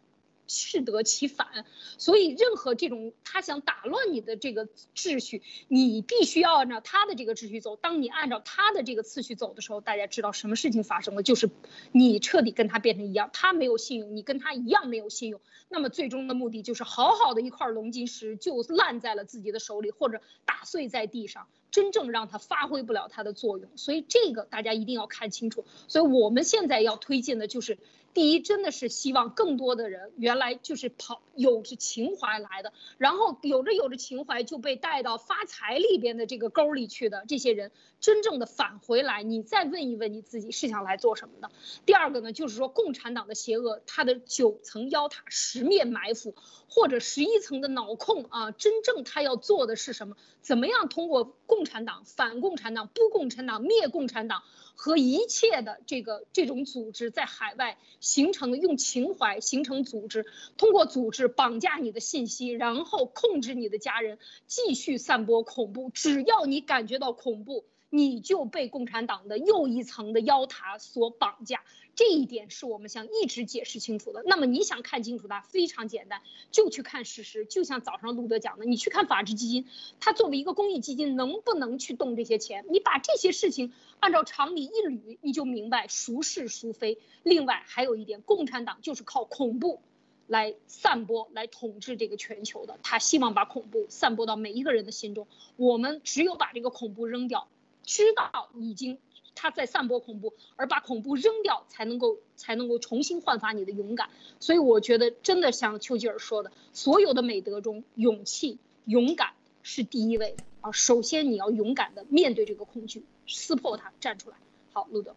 适得其反，所以任何这种他想打乱你的这个秩序，你必须要按照他的这个秩序走。当你按照他的这个次序走的时候，大家知道什么事情发生了，就是你彻底跟他变成一样，他没有信用，你跟他一样没有信用。那么最终的目的就是好好的一块龙金石就烂在了自己的手里，或者打碎在地上，真正让它发挥不了它的作用。所以这个大家一定要看清楚。所以我们现在要推荐的就是。第一，真的是希望更多的人原来就是跑有着情怀来的，然后有着有着情怀就被带到发财里边的这个沟里去的这些人，真正的返回来，你再问一问你自己是想来做什么的。第二个呢，就是说共产党的邪恶，它的九层妖塔十面埋伏，或者十一层的脑控啊，真正他要做的是什么？怎么样通过共产党、反共产党、不共产党、灭共产党？和一切的这个这种组织在海外形成的，用情怀形成组织，通过组织绑架你的信息，然后控制你的家人，继续散播恐怖。只要你感觉到恐怖。你就被共产党的又一层的妖塔所绑架，这一点是我们想一直解释清楚的。那么你想看清楚它，非常简单，就去看事实。就像早上路德讲的，你去看法治基金，它作为一个公益基金，能不能去动这些钱？你把这些事情按照常理一捋，你就明白孰是孰非。另外还有一点，共产党就是靠恐怖来散播、来统治这个全球的。他希望把恐怖散播到每一个人的心中。我们只有把这个恐怖扔掉。知道已经他在散播恐怖，而把恐怖扔掉，才能够才能够重新焕发你的勇敢。所以我觉得，真的像丘吉尔说的，所有的美德中，勇气、勇敢是第一位的啊。首先你要勇敢的面对这个恐惧，撕破它，站出来。好，路德。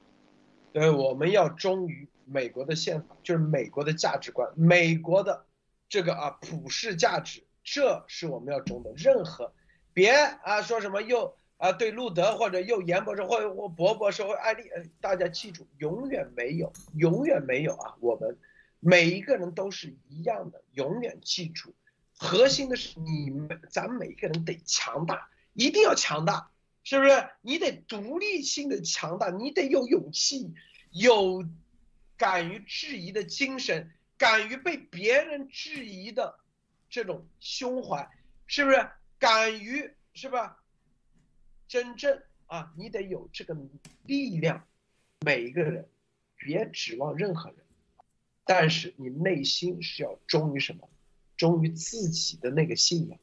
对，我们要忠于美国的宪法，就是美国的价值观，美国的这个啊普世价值，这是我们要忠的。任何别啊说什么又。啊，对路德或者又严博士或或博博士或艾丽，大家记住，永远没有，永远没有啊！我们每一个人都是一样的，永远记住，核心的是你们，咱们每一个人得强大，一定要强大，是不是？你得独立性的强大，你得有勇气，有敢于质疑的精神，敢于被别人质疑的这种胸怀，是不是？敢于，是吧？真正啊，你得有这个力量。每一个人，别指望任何人，但是你内心是要忠于什么？忠于自己的那个信仰。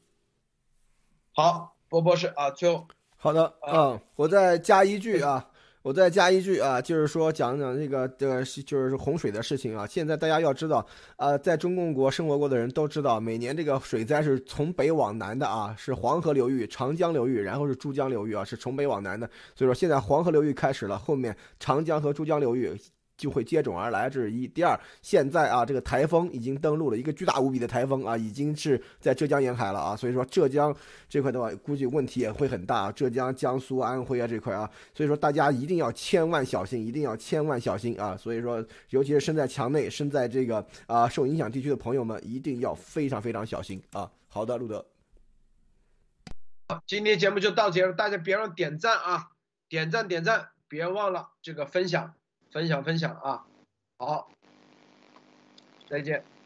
好，波博士啊，最后好的嗯，我再加一句啊。我再加一句啊，就是说讲讲这个这个是就是洪水的事情啊。现在大家要知道呃，在中共国生活过的人都知道，每年这个水灾是从北往南的啊，是黄河流域、长江流域，然后是珠江流域啊，是从北往南的。所以说现在黄河流域开始了，后面长江和珠江流域。就会接踵而来，这是一。第二，现在啊，这个台风已经登陆了，一个巨大无比的台风啊，已经是在浙江沿海了啊。所以说浙江这块的话，估计问题也会很大。浙江、江苏、安徽啊这块啊，所以说大家一定要千万小心，一定要千万小心啊。所以说，尤其是身在墙内、身在这个啊受影响地区的朋友们，一定要非常非常小心啊。好的，路德，今天节目就到这了，大家别忘点赞啊，点赞点赞，别忘了这个分享。分享分享啊，好，再见。